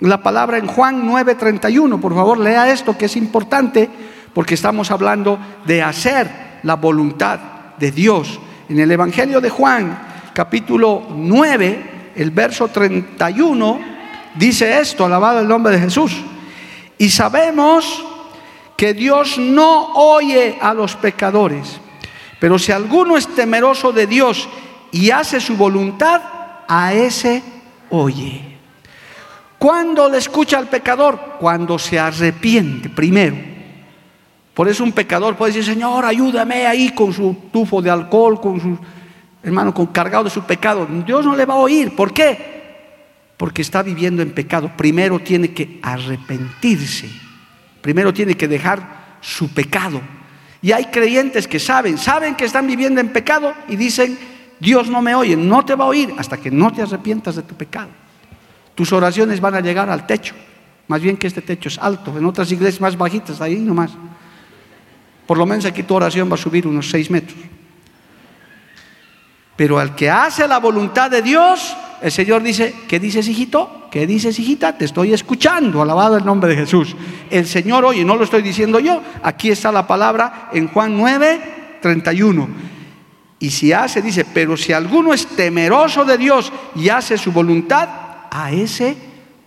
[SPEAKER 2] la palabra en Juan 9:31. Por favor, lea esto que es importante porque estamos hablando de hacer la voluntad de Dios. En el Evangelio de Juan, capítulo 9, el verso 31, dice esto, alabado el nombre de Jesús. Y sabemos que Dios no oye a los pecadores, pero si alguno es temeroso de Dios y hace su voluntad, a ese oye. ¿Cuándo le escucha al pecador? Cuando se arrepiente primero. Por eso un pecador puede decir, Señor, ayúdame ahí con su tufo de alcohol, con su... hermano, con cargado de su pecado, Dios no le va a oír. ¿Por qué? Porque está viviendo en pecado. Primero tiene que arrepentirse. Primero tiene que dejar su pecado. Y hay creyentes que saben, saben que están viviendo en pecado y dicen, Dios no me oye, no te va a oír hasta que no te arrepientas de tu pecado. Tus oraciones van a llegar al techo. Más bien que este techo es alto. En otras iglesias más bajitas, ahí nomás. Por lo menos aquí tu oración va a subir unos seis metros. Pero al que hace la voluntad de Dios, el Señor dice, ¿qué dices hijito? ¿Qué dices hijita? Te estoy escuchando, alabado el nombre de Jesús. El Señor oye, no lo estoy diciendo yo, aquí está la palabra en Juan 9, 31. Y si hace, dice, pero si alguno es temeroso de Dios y hace su voluntad, a ese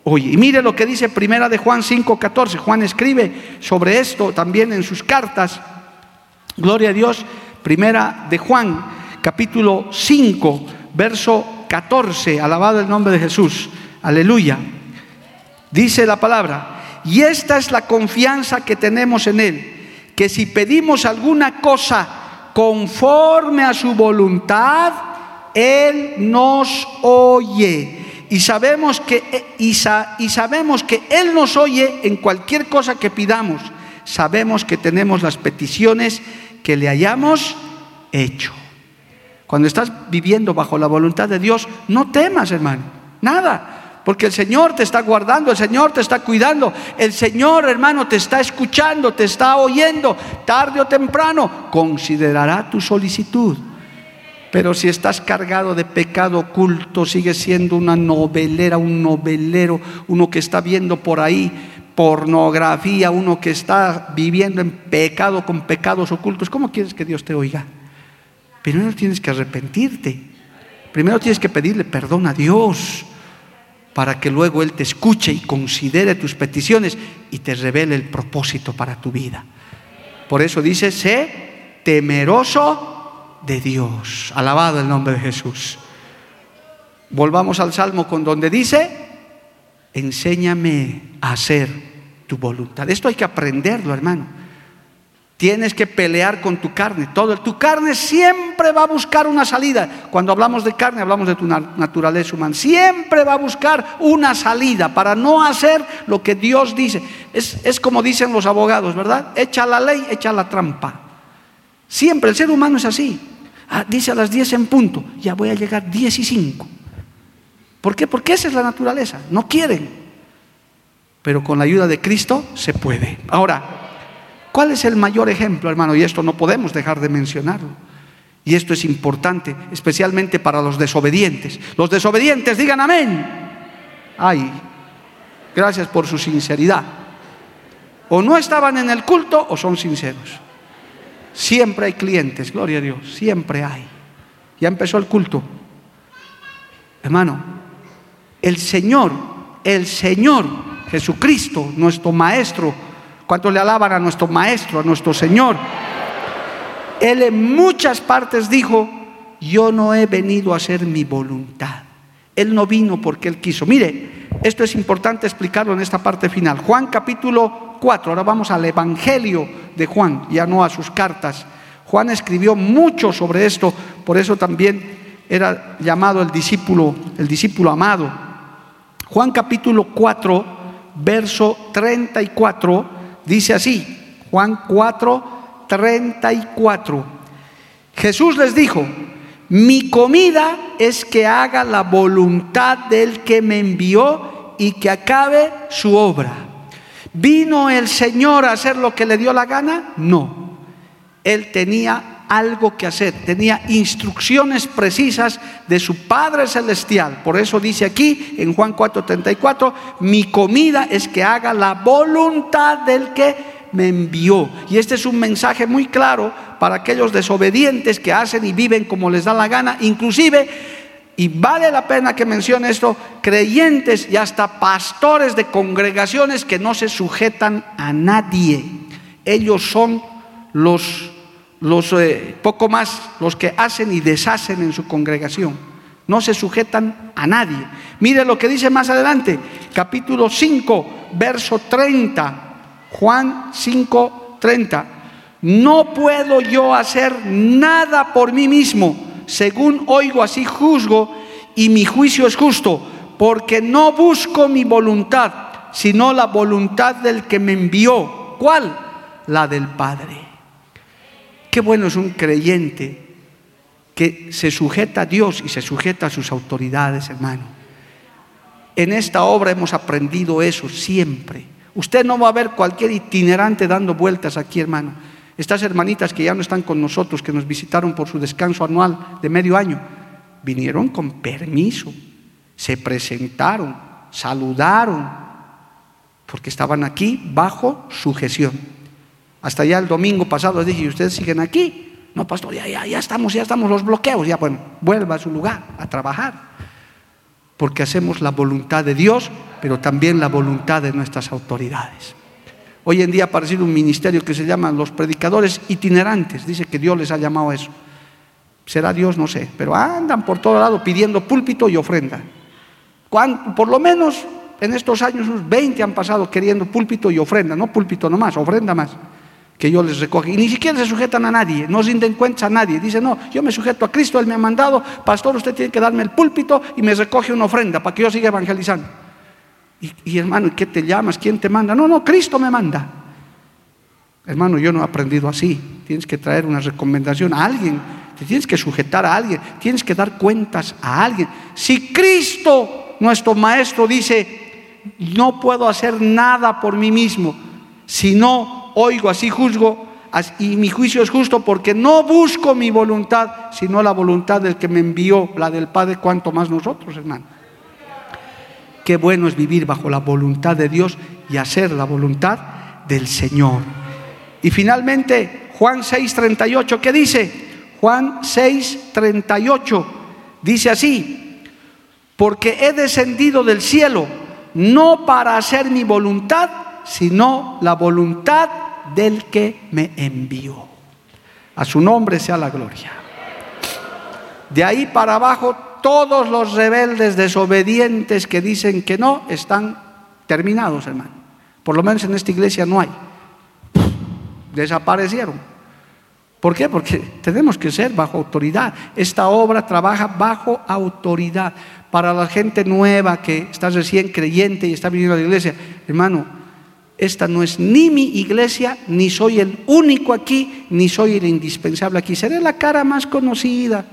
[SPEAKER 2] oye. Y mire lo que dice primera de Juan 5, 14. Juan escribe sobre esto también en sus cartas. Gloria a Dios. Primera de Juan, capítulo 5, verso 14, alabado el nombre de Jesús, aleluya. Dice la palabra, y esta es la confianza que tenemos en Él, que si pedimos alguna cosa conforme a su voluntad, Él nos oye. Y sabemos que, y, y sabemos que Él nos oye en cualquier cosa que pidamos. Sabemos que tenemos las peticiones que le hayamos hecho. Cuando estás viviendo bajo la voluntad de Dios, no temas, hermano, nada. Porque el Señor te está guardando, el Señor te está cuidando, el Señor, hermano, te está escuchando, te está oyendo. Tarde o temprano considerará tu solicitud. Pero si estás cargado de pecado oculto, sigues siendo una novelera, un novelero, uno que está viendo por ahí pornografía, uno que está viviendo en pecado con pecados ocultos, ¿cómo quieres que Dios te oiga? Primero tienes que arrepentirte. Primero tienes que pedirle perdón a Dios para que luego Él te escuche y considere tus peticiones y te revele el propósito para tu vida. Por eso dice, sé temeroso de Dios. Alabado el nombre de Jesús. Volvamos al Salmo con donde dice, enséñame a hacer tu voluntad. Esto hay que aprenderlo, hermano. Tienes que pelear con tu carne. Todo, tu carne siempre va a buscar una salida. Cuando hablamos de carne, hablamos de tu naturaleza humana. Siempre va a buscar una salida para no hacer lo que Dios dice. Es, como dicen los abogados, ¿verdad? Echa la ley, echa la trampa. Siempre el ser humano es así. Ah, dice a las 10 en punto, ya voy a llegar 10 y 5. ¿Por qué? Porque esa es la naturaleza. No quieren. Pero con la ayuda de Cristo se puede. Ahora, ¿Cuál es el mayor ejemplo, hermano? Y esto no podemos dejar de mencionarlo. Y esto es importante, especialmente para los desobedientes. Los desobedientes digan amén. Ay, gracias por su sinceridad. O no estaban en el culto o son sinceros. Siempre hay clientes, gloria a Dios, siempre hay. Ya empezó el culto. Hermano, el Señor, el Señor Jesucristo, nuestro Maestro, ¿Cuánto le alaban a nuestro Maestro, a nuestro Señor? Él en muchas partes dijo, yo no he venido a hacer mi voluntad. Él no vino porque Él quiso. Mire, esto es importante explicarlo en esta parte final. Juan capítulo 4, ahora vamos al Evangelio de Juan, ya no a sus cartas. Juan escribió mucho sobre esto, por eso también era llamado el discípulo, el discípulo amado. Juan capítulo 4, verso 34 Dice así, Juan 4, 34. Jesús les dijo, mi comida es que haga la voluntad del que me envió y que acabe su obra. ¿Vino el Señor a hacer lo que le dio la gana? No. Él tenía algo que hacer, tenía instrucciones precisas de su Padre Celestial. Por eso dice aquí en Juan 4:34, mi comida es que haga la voluntad del que me envió. Y este es un mensaje muy claro para aquellos desobedientes que hacen y viven como les da la gana, inclusive, y vale la pena que mencione esto, creyentes y hasta pastores de congregaciones que no se sujetan a nadie. Ellos son los los eh, poco más los que hacen y deshacen en su congregación. No se sujetan a nadie. Mire lo que dice más adelante, capítulo 5, verso 30. Juan 5, 30. No puedo yo hacer nada por mí mismo. según oigo así juzgo y mi juicio es justo, porque no busco mi voluntad, sino la voluntad del que me envió. ¿Cuál? La del Padre. Qué bueno es un creyente que se sujeta a Dios y se sujeta a sus autoridades, hermano. En esta obra hemos aprendido eso siempre. Usted no va a ver cualquier itinerante dando vueltas aquí, hermano. Estas hermanitas que ya no están con nosotros, que nos visitaron por su descanso anual de medio año, vinieron con permiso, se presentaron, saludaron, porque estaban aquí bajo sujeción. Hasta ya el domingo pasado les dije, ¿ustedes siguen aquí? No, pastor, ya, ya, ya estamos, ya estamos los bloqueos, ya bueno, vuelva a su lugar a trabajar. Porque hacemos la voluntad de Dios, pero también la voluntad de nuestras autoridades. Hoy en día ha aparecido un ministerio que se llama los predicadores itinerantes. Dice que Dios les ha llamado eso. Será Dios, no sé, pero andan por todo lado pidiendo púlpito y ofrenda. Por lo menos en estos años, unos 20 han pasado queriendo púlpito y ofrenda, no púlpito nomás, ofrenda más, que yo les recoge. Y ni siquiera se sujetan a nadie, no rinden cuenta a nadie. Dicen, no, yo me sujeto a Cristo, Él me ha mandado, pastor, usted tiene que darme el púlpito y me recoge una ofrenda para que yo siga evangelizando. Y, y hermano, ¿y qué te llamas? ¿Quién te manda? No, no, Cristo me manda. Hermano, yo no he aprendido así. Tienes que traer una recomendación a alguien te tienes que sujetar a alguien, tienes que dar cuentas a alguien. Si Cristo, nuestro Maestro, dice, no puedo hacer nada por mí mismo, si no oigo así juzgo, y mi juicio es justo porque no busco mi voluntad, sino la voluntad del que me envió, la del Padre, cuanto más nosotros, hermano. Qué bueno es vivir bajo la voluntad de Dios y hacer la voluntad del Señor. Y finalmente, Juan 6:38, ¿qué dice? Juan 6, 38 dice así, porque he descendido del cielo no para hacer mi voluntad, sino la voluntad del que me envió. A su nombre sea la gloria. De ahí para abajo, todos los rebeldes desobedientes que dicen que no, están terminados, hermano. Por lo menos en esta iglesia no hay. Desaparecieron. ¿Por qué? Porque tenemos que ser bajo autoridad. Esta obra trabaja bajo autoridad. Para la gente nueva que está recién creyente y está viniendo a la iglesia, hermano, esta no es ni mi iglesia, ni soy el único aquí, ni soy el indispensable aquí. Seré la cara más conocida,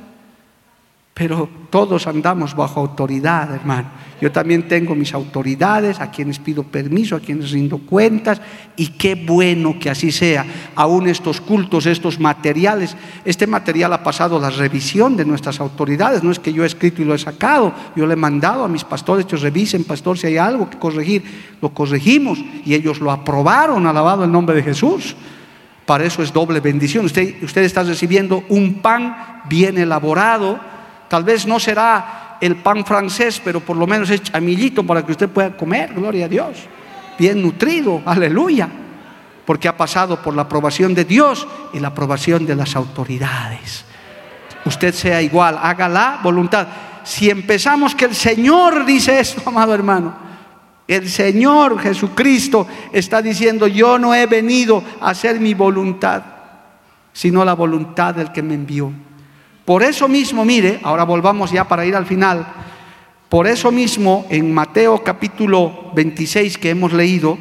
[SPEAKER 2] pero todos andamos bajo autoridad, hermano. Yo también tengo mis autoridades, a quienes pido permiso, a quienes rindo cuentas, y qué bueno que así sea. Aún estos cultos, estos materiales, este material ha pasado la revisión de nuestras autoridades, no es que yo he escrito y lo he sacado, yo le he mandado a mis pastores que revisen, pastor, si hay algo que corregir, lo corregimos, y ellos lo aprobaron, alabado el nombre de Jesús. Para eso es doble bendición. Usted, usted está recibiendo un pan bien elaborado, tal vez no será el pan francés, pero por lo menos es chamillito para que usted pueda comer, gloria a Dios. Bien nutrido, aleluya. Porque ha pasado por la aprobación de Dios y la aprobación de las autoridades. Usted sea igual, haga la voluntad. Si empezamos que el Señor dice esto, amado hermano, el Señor Jesucristo está diciendo, yo no he venido a hacer mi voluntad, sino la voluntad del que me envió. Por eso mismo, mire, ahora volvamos ya para ir al final, por eso mismo en Mateo capítulo 26 que hemos leído,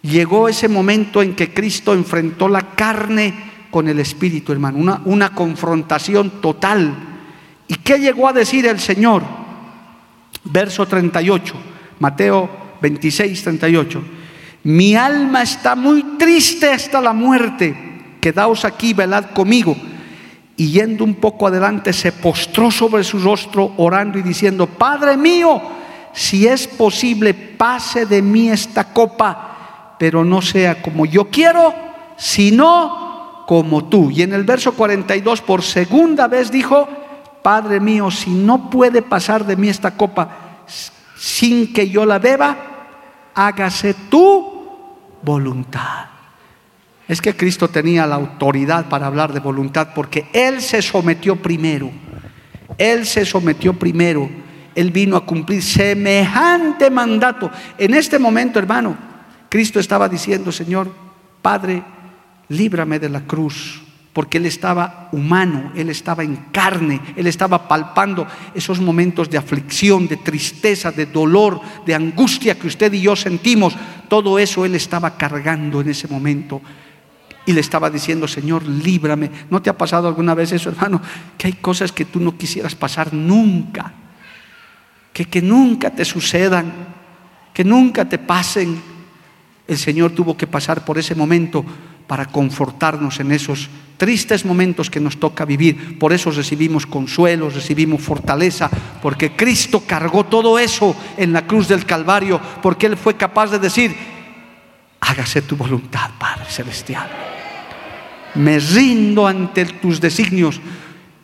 [SPEAKER 2] llegó ese momento en que Cristo enfrentó la carne con el Espíritu, hermano, una, confrontación total. ¿Y qué llegó a decir el Señor? Verso 38, Mateo 26, 38. Mi alma está muy triste hasta la muerte. Quedaos aquí, velad conmigo y yendo un poco adelante se postró sobre su rostro orando y diciendo, Padre mío, si es posible, pase de mí esta copa, pero no sea como yo quiero, sino como tú. Y en el verso 42 por segunda vez dijo, Padre mío, si no puede pasar de mí esta copa sin que yo la beba, hágase tu voluntad. Es que Cristo tenía la autoridad para hablar de voluntad porque Él se sometió primero. Él se sometió primero. Él vino a cumplir semejante mandato. En este momento, hermano, Cristo estaba diciendo, Señor, Padre, líbrame de la cruz. porque Él estaba humano, Él estaba en carne, Él estaba palpando esos momentos de aflicción, de tristeza, de dolor, de angustia que usted y yo sentimos. Todo eso Él estaba cargando en ese momento. Y le estaba diciendo, Señor, líbrame. ¿No te ha pasado alguna vez eso, hermano? Que hay cosas que tú no quisieras pasar nunca. Que, que nunca te sucedan. Que nunca te pasen. El Señor tuvo que pasar por ese momento para confortarnos en esos tristes momentos que nos toca vivir. Por eso recibimos consuelo, recibimos fortaleza, porque Cristo cargó todo eso en la cruz del Calvario, porque Él fue capaz de decir, hágase tu voluntad, Padre Celestial. Me rindo ante tus designios.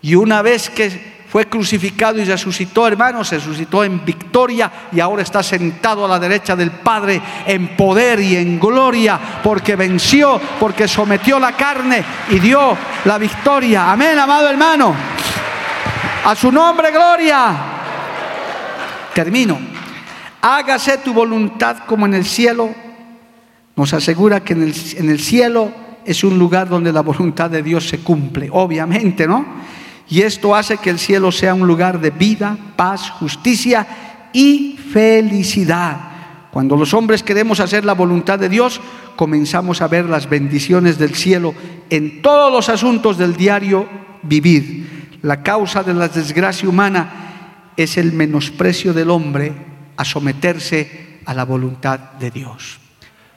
[SPEAKER 2] Y una vez que fue crucificado y resucitó, hermano, se resucitó en victoria y ahora está sentado a la derecha del Padre en poder y en gloria, porque venció, porque sometió la carne y dio la victoria. Amén, amado hermano. A su nombre, gloria. Termino. Hágase tu voluntad como en el cielo. Nos asegura que en el, en el cielo es un lugar donde la voluntad de Dios se cumple, obviamente, ¿no? Y esto hace que el cielo sea un lugar de vida, paz, justicia y felicidad. Cuando los hombres queremos hacer la voluntad de Dios, comenzamos a ver las bendiciones del cielo en todos los asuntos del diario vivir. La causa de la desgracia humana es el menosprecio del hombre a someterse a la voluntad de Dios.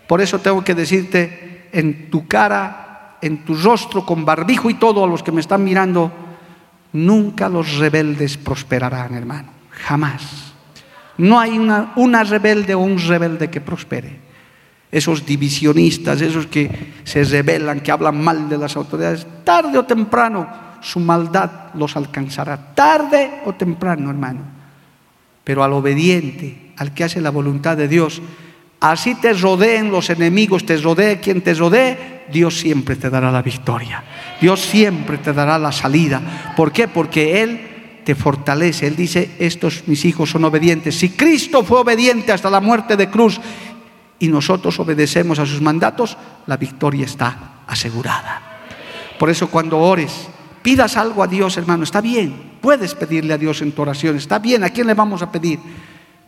[SPEAKER 2] Por eso tengo que decirte en tu cara, en tu rostro, con barbijo y todo, a los que me están mirando, Nunca los rebeldes prosperarán, hermano. Jamás. No hay una, una rebelde o un rebelde que prospere. Esos divisionistas, esos que se rebelan, que hablan mal de las autoridades, tarde o temprano su maldad los alcanzará. Tarde o temprano, hermano. Pero al obediente, al que hace la voluntad de Dios, así te rodeen los enemigos, te rodee quien te rodee, Dios siempre te dará la victoria. Dios siempre te dará la salida. ¿Por qué? Porque Él te fortalece. Él dice, estos mis hijos son obedientes. Si Cristo fue obediente hasta la muerte de cruz y nosotros obedecemos a sus mandatos, la victoria está asegurada. Por eso cuando ores, pidas algo a Dios, hermano, está bien. Puedes pedirle a Dios en tu oración, está bien. ¿A quién le vamos a pedir?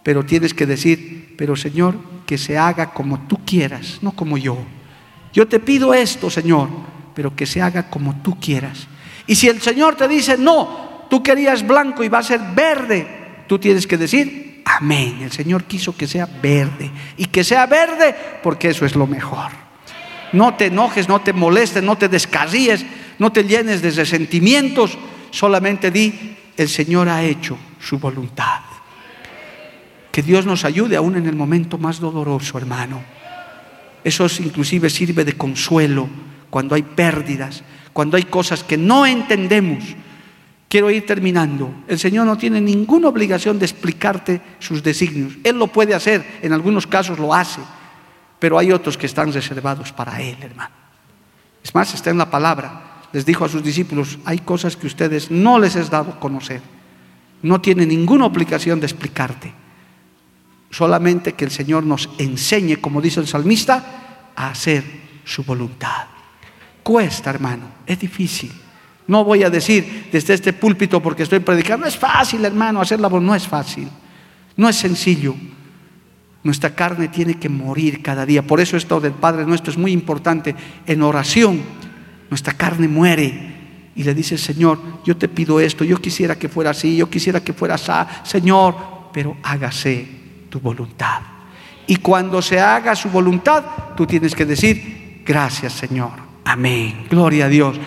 [SPEAKER 2] Pero tienes que decir, pero Señor, que se haga como tú quieras, no como yo. Yo te pido esto, Señor pero que se haga como tú quieras. Y si el Señor te dice, no, tú querías blanco y va a ser verde, tú tienes que decir, amén. El Señor quiso que sea verde. Y que sea verde porque eso es lo mejor. No te enojes, no te molestes, no te descarríes, no te llenes de resentimientos. Solamente di, el Señor ha hecho su voluntad. Que Dios nos ayude aún en el momento más doloroso, hermano. Eso inclusive sirve de consuelo cuando hay pérdidas, cuando hay cosas que no entendemos. Quiero ir terminando. El Señor no tiene ninguna obligación de explicarte sus designios. Él lo puede hacer, en algunos casos lo hace, pero hay otros que están reservados para Él, hermano. Es más, está en la palabra. Les dijo a sus discípulos, hay cosas que ustedes no les es dado conocer. No tiene ninguna obligación de explicarte. Solamente que el Señor nos enseñe, como dice el salmista, a hacer su voluntad. Cuesta, hermano, es difícil. No voy a decir desde este púlpito porque estoy predicando, no es fácil, hermano, hacer la voz, no es fácil, no es sencillo. Nuestra carne tiene que morir cada día. Por eso esto del Padre nuestro es muy importante. En oración, nuestra carne muere y le dice, Señor, yo te pido esto, yo quisiera que fuera así, yo quisiera que fuera así, Señor, pero hágase tu voluntad. Y cuando se haga su voluntad, tú tienes que decir, gracias Señor. Amén. Gloria a Dios.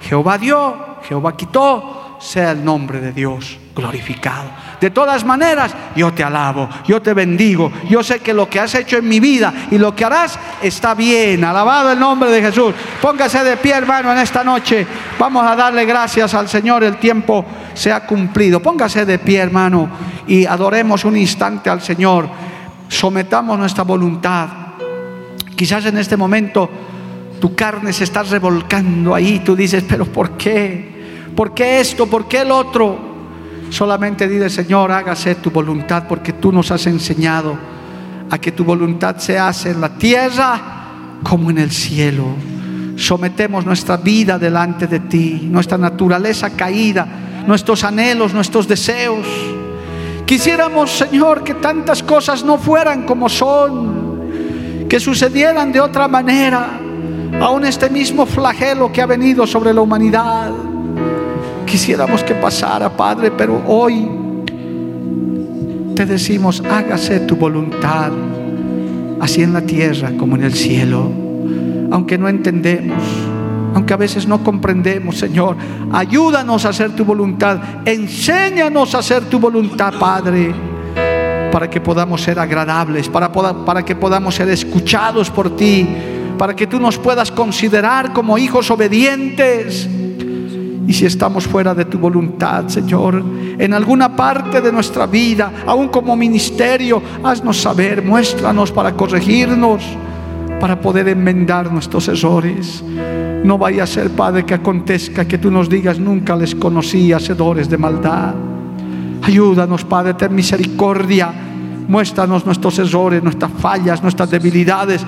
[SPEAKER 2] Jehová dio, Jehová quitó, sea el nombre de Dios glorificado. De todas maneras, yo te alabo, yo te bendigo. Yo sé que lo que has hecho en mi vida y lo que harás está bien. Alabado el nombre de Jesús. Póngase de pie, hermano, en esta noche. Vamos a darle gracias al Señor. El tiempo se ha cumplido. Póngase de pie, hermano, y adoremos un instante al Señor. Sometamos nuestra voluntad. Quizás en este momento tu carne se está revolcando ahí, tú dices, pero ¿por qué? ¿Por qué esto? ¿Por qué el otro? Solamente dile, Señor, hágase tu voluntad, porque tú nos has enseñado a que tu voluntad se hace en la tierra como en el cielo. sometemos nuestra vida delante de ti, nuestra naturaleza caída, nuestros anhelos, nuestros deseos. Quisiéramos, Señor, que tantas cosas no fueran como son, que sucedieran de otra manera, aún este mismo flagelo que ha venido sobre la humanidad. Quisiéramos que pasara, Padre, pero hoy te decimos, hágase tu voluntad, así en la tierra como en el cielo, aunque no entendemos aunque a veces no comprendemos, Señor. Ayúdanos a hacer tu voluntad. Enséñanos a hacer tu voluntad, Padre, para que podamos ser agradables, para, para que podamos ser escuchados por ti, para que tú nos puedas considerar como hijos obedientes. Y si estamos fuera de tu voluntad, Señor, en alguna parte de nuestra vida, aún como ministerio, haznos saber, muéstranos para corregirnos, para poder enmendar nuestros errores. No vaya a ser, Padre, que acontezca que tú nos digas, nunca les conocí hacedores de maldad. Ayúdanos, Padre, ten misericordia. Muéstranos nuestros errores, nuestras fallas, nuestras debilidades,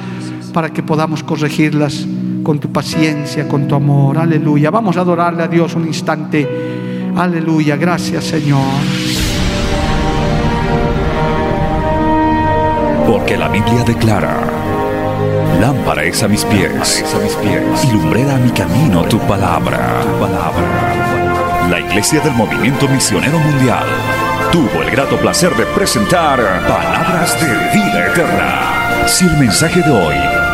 [SPEAKER 2] para que podamos corregirlas con tu paciencia, con tu amor. Aleluya. Vamos a adorarle a Dios un instante. Aleluya. Gracias, Señor.
[SPEAKER 1] Porque la Biblia declara Lámpara es a mis pies, a mis pies, y lumbrera a mi camino tu palabra. tu palabra. La Iglesia del Movimiento Misionero Mundial tuvo el grato placer de presentar Palabras de Vida Eterna. Si el mensaje de hoy